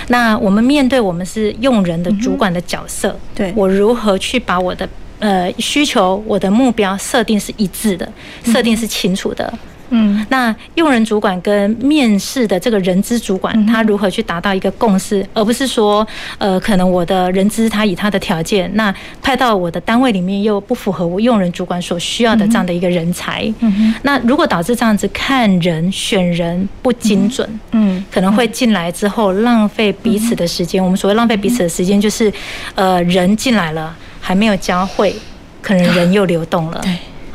那我们面对我们是用人的主管的角色，对我如何去把我的。呃，需求我的目标设定是一致的，设定是清楚的。嗯，那用人主管跟面试的这个人资主管，他如何去达到一个共识，而不是说，呃，可能我的人资他以他的条件，那派到我的单位里面又不符合我用人主管所需要的这样的一个人才。嗯，那如果导致这样子看人选人不精准，嗯，可能会进来之后浪费彼此的时间。我们所谓浪费彼此的时间，就是，呃，人进来了。还没有教会，可能人又流动了。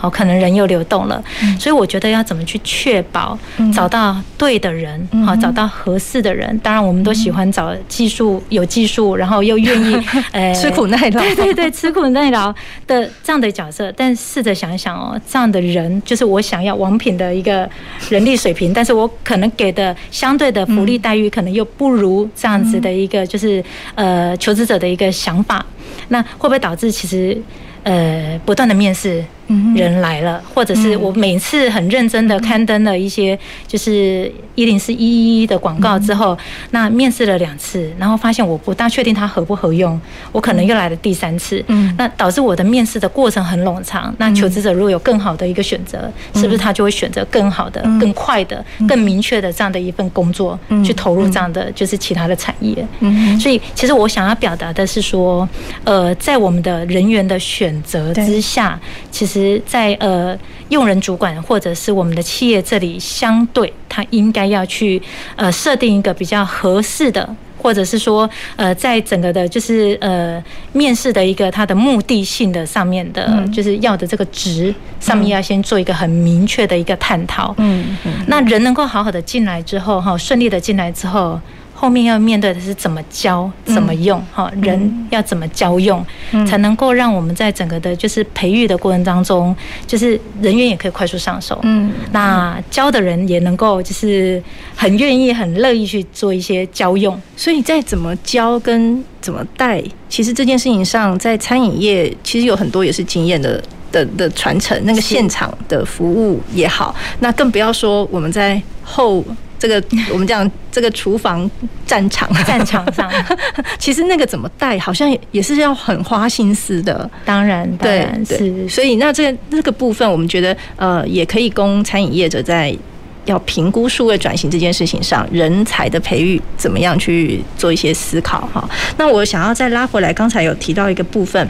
好，可能人又流动了，所以我觉得要怎么去确保找到对的人，好，找到合适的人。当然，我们都喜欢找技术有技术，然后又愿意 <laughs> 呃吃苦耐劳，对对对，吃苦耐劳的这样的角色。但试着想一想哦，这样的人就是我想要王品的一个人力水平，但是我可能给的相对的福利待遇，可能又不如这样子的一个就是呃求职者的一个想法。那会不会导致其实呃不断的面试？人来了，或者是我每次很认真的刊登了一些就是一零四一一一的广告之后，那面试了两次，然后发现我不大确定它合不合用，我可能又来了第三次，那导致我的面试的过程很冗长。那求职者如果有更好的一个选择，是不是他就会选择更好的、更快的、更明确的这样的一份工作去投入这样的就是其他的产业？嗯所以其实我想要表达的是说，呃，在我们的人员的选择之下，其实。在呃用人主管或者是我们的企业这里，相对他应该要去呃设定一个比较合适的，或者是说呃在整个的，就是呃面试的一个它的目的性的上面的，就是要的这个值上面要先做一个很明确的一个探讨。嗯嗯，那人能够好好的进来之后，哈，顺利的进来之后。后面要面对的是怎么教、怎么用，哈，人要怎么教用，才能够让我们在整个的，就是培育的过程当中，就是人员也可以快速上手，嗯，那教的人也能够就是很愿意、很乐意去做一些教用。所以在怎么教跟怎么带，其实这件事情上，在餐饮业其实有很多也是经验的的的传承，那个现场的服务也好，那更不要说我们在后。这个 <laughs> 我们讲这个厨房战场战场上，<laughs> 其实那个怎么带，好像也是要很花心思的。当然，当然对，是。所以那这个这个部分，我们觉得呃，也可以供餐饮业者在要评估数位转型这件事情上，人才的培育怎么样去做一些思考哈。那我想要再拉回来，刚才有提到一个部分，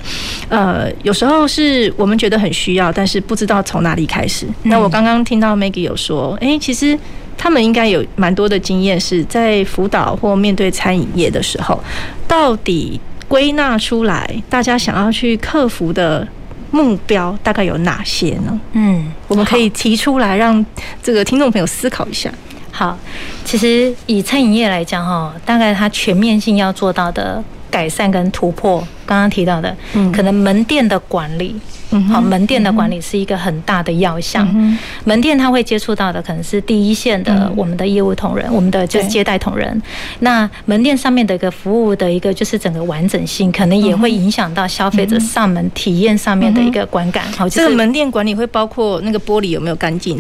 呃，有时候是我们觉得很需要，但是不知道从哪里开始。那我刚刚听到 Maggie 有说，哎，其实。他们应该有蛮多的经验，是在辅导或面对餐饮业的时候，到底归纳出来，大家想要去克服的目标大概有哪些呢？嗯，我们可以提出来，让这个听众朋友思考一下。好，其实以餐饮业来讲，哈，大概它全面性要做到的改善跟突破，刚刚提到的，嗯，可能门店的管理。好，门店的管理是一个很大的要项。门店他会接触到的可能是第一线的我们的业务同仁，我们的就是接待同仁。那门店上面的一个服务的一个就是整个完整性，可能也会影响到消费者上门体验上面的一个观感。好，这个门店管理会包括那个玻璃有没有干净，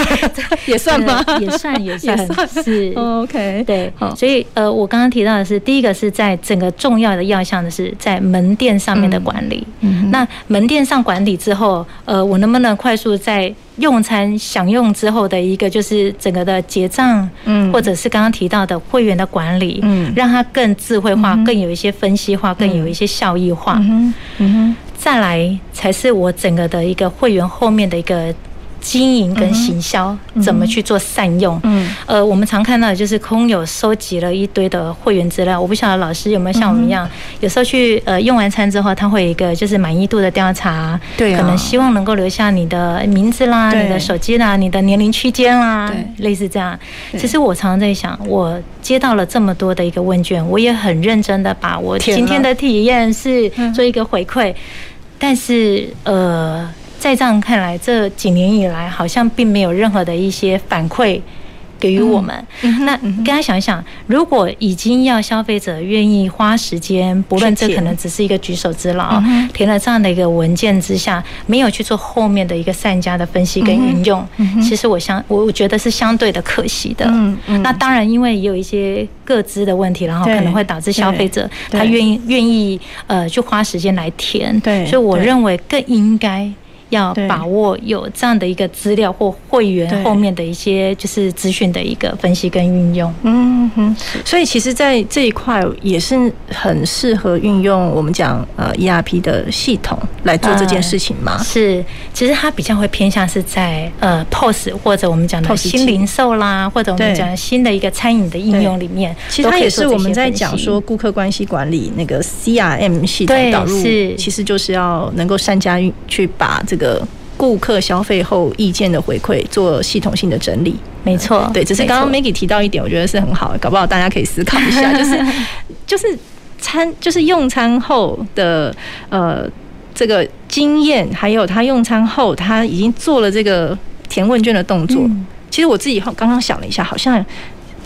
<laughs> 也算吗？也算，也算 <laughs> 是。OK，对。所以呃，我刚刚提到的是第一个是在整个重要的要项的是在门店上面的管理。那门店上。管理之后，呃，我能不能快速在用餐享用之后的一个就是整个的结账，嗯，或者是刚刚提到的会员的管理，嗯，让它更智慧化，更有一些分析化，更有一些效益化，嗯哼，再来才是我整个的一个会员后面的一个。经营跟行销怎么去做善用？嗯，呃，我们常看到的就是空有收集了一堆的会员资料，我不晓得老师有没有像我们一样，有时候去呃用完餐之后，他会有一个就是满意度的调查，对，可能希望能够留下你的名字啦、你的手机啦、你的年龄区间啦，类似这样。其实我常常在想，我接到了这么多的一个问卷，我也很认真的把我今天的体验是做一个回馈，但是呃。在这样看来，这几年以来好像并没有任何的一些反馈给予我们。那大家想一想，如果已经要消费者愿意花时间，不论这可能只是一个举手之劳，填了这样的一个文件之下，没有去做后面的一个善加的分析跟运用，其实我相我觉得是相对的可惜的。那当然，因为也有一些各资的问题，然后可能会导致消费者他愿意愿意呃去花时间来填。对，所以我认为更应该。要把握有这样的一个资料或会员后面的一些就是资讯的一个分析跟运用，嗯哼，所以其实，在这一块也是很适合运用我们讲呃 ERP 的系统来做这件事情嘛。是，其实它比较会偏向是在呃 POS 或者我们讲的新零售啦，或者我们讲新的一个餐饮的应用里面，其实它也是我们在讲说顾客关系管理那个 CRM 系统导入，是。其实就是要能够善加运去把这个。个顾客消费后意见的回馈做系统性的整理。没错，对，只是刚刚 Maggie 提到一点，我觉得是很好的，搞不好大家可以思考一下，就是就是餐就是用餐后的呃这个经验，还有他用餐后他已经做了这个填问卷的动作。嗯、其实我自己刚刚想了一下，好像。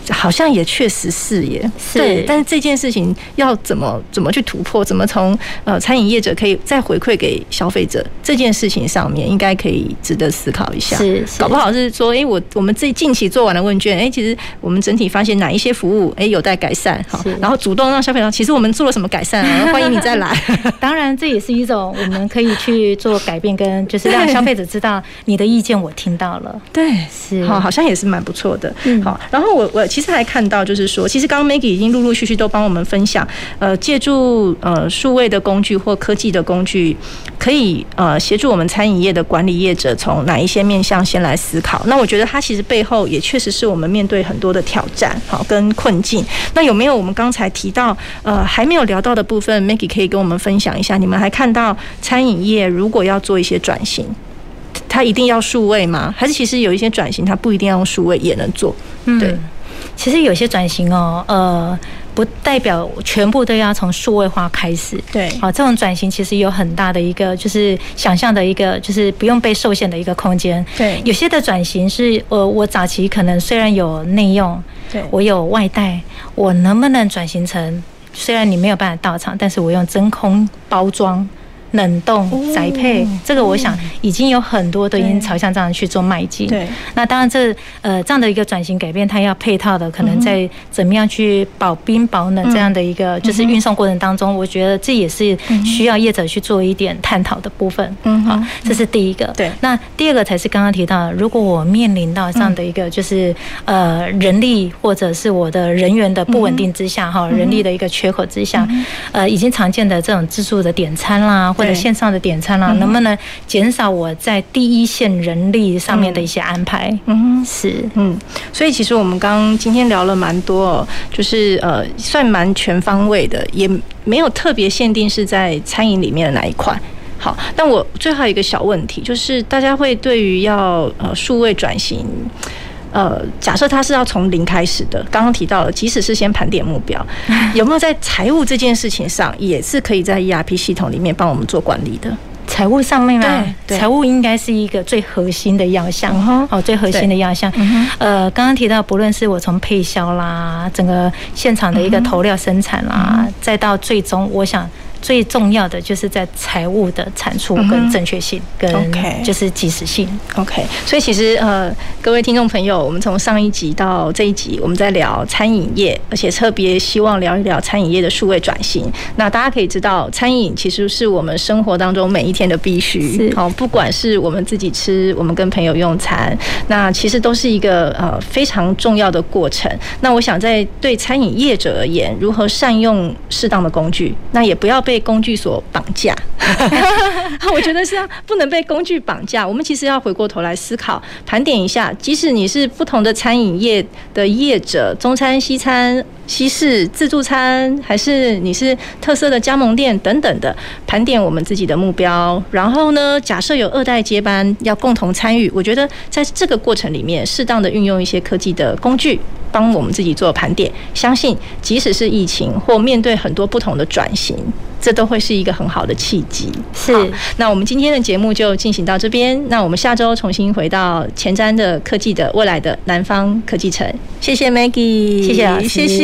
好像也确实是耶，是，对，但是这件事情要怎么怎么去突破，怎么从呃餐饮业者可以再回馈给消费者这件事情上面，应该可以值得思考一下。是，是搞不好是说，哎、欸，我我们这近期做完了问卷，哎、欸，其实我们整体发现哪一些服务哎、欸、有待改善，好，然后主动让消费者，其实我们做了什么改善啊？<laughs> 欢迎你再来。当然，这也是一种我们可以去做改变，跟就是让消费者知道你的意见我听到了。<laughs> 对，是，好，好像也是蛮不错的。嗯，好，然后我我。其实还看到，就是说，其实刚刚 Maggie 已经陆陆续续都帮我们分享，呃，借助呃数位的工具或科技的工具，可以呃协助我们餐饮业的管理业者从哪一些面向先来思考。那我觉得它其实背后也确实是我们面对很多的挑战，好跟困境。那有没有我们刚才提到呃还没有聊到的部分，Maggie 可以跟我们分享一下？你们还看到餐饮业如果要做一些转型，它一定要数位吗？还是其实有一些转型它不一定要用数位也能做？对。嗯其实有些转型哦，呃，不代表全部都要从数位化开始。对，好，这种转型其实有很大的一个，就是想象的一个，就是不用被受限的一个空间。对，有些的转型是，呃，我早期可能虽然有内用，对，我有外带，我能不能转型成，虽然你没有办法到场，但是我用真空包装。冷冻宅配，这个我想已经有很多都已经朝向这样去做迈进。对，那当然这呃这样的一个转型改变，它要配套的可能在怎么样去保冰保冷这样的一个就是运送过程当中，我觉得这也是需要业者去做一点探讨的部分。嗯，好，这是第一个。对，那第二个才是刚刚提到的，如果我面临到这样的一个就是呃人力或者是我的人员的不稳定之下哈，人力的一个缺口之下，呃，已经常见的这种自助的点餐啦。或者线上的点餐啦、啊，能不能减少我在第一线人力上面的一些安排？嗯，是，嗯，所以其实我们刚刚今天聊了蛮多，就是呃，算蛮全方位的，也没有特别限定是在餐饮里面的哪一块。好，但我最后一个小问题就是，大家会对于要呃数位转型。呃，假设他是要从零开始的，刚刚提到了，即使是先盘点目标，<laughs> 有没有在财务这件事情上，也是可以在 ERP 系统里面帮我们做管理的？财务上面嘛，财务应该是一个最核心的要项，哦，最核心的要项。呃，刚刚提到，不论是我从配销啦，整个现场的一个投料生产啦，再到最终，我想。最重要的就是在财务的产出跟正确性，跟就是及时性。OK，所以其实呃，各位听众朋友，我们从上一集到这一集，我们在聊餐饮业，而且特别希望聊一聊餐饮业的数位转型。那大家可以知道，餐饮其实是我们生活当中每一天的必须。好，不管是我们自己吃，我们跟朋友用餐，那其实都是一个呃非常重要的过程。那我想在对餐饮业者而言，如何善用适当的工具，那也不要被被工具所绑架，<laughs> 我觉得是啊不能被工具绑架。我们其实要回过头来思考、盘点一下，即使你是不同的餐饮业的业者，中餐、西餐、西式自助餐，还是你是特色的加盟店等等的，盘点我们自己的目标。然后呢，假设有二代接班要共同参与，我觉得在这个过程里面，适当的运用一些科技的工具，帮我们自己做盘点。相信即使是疫情或面对很多不同的转型。这都会是一个很好的契机。是，那我们今天的节目就进行到这边。那我们下周重新回到前瞻的科技的未来的南方科技城。谢谢 Maggie，谢谢老师，谢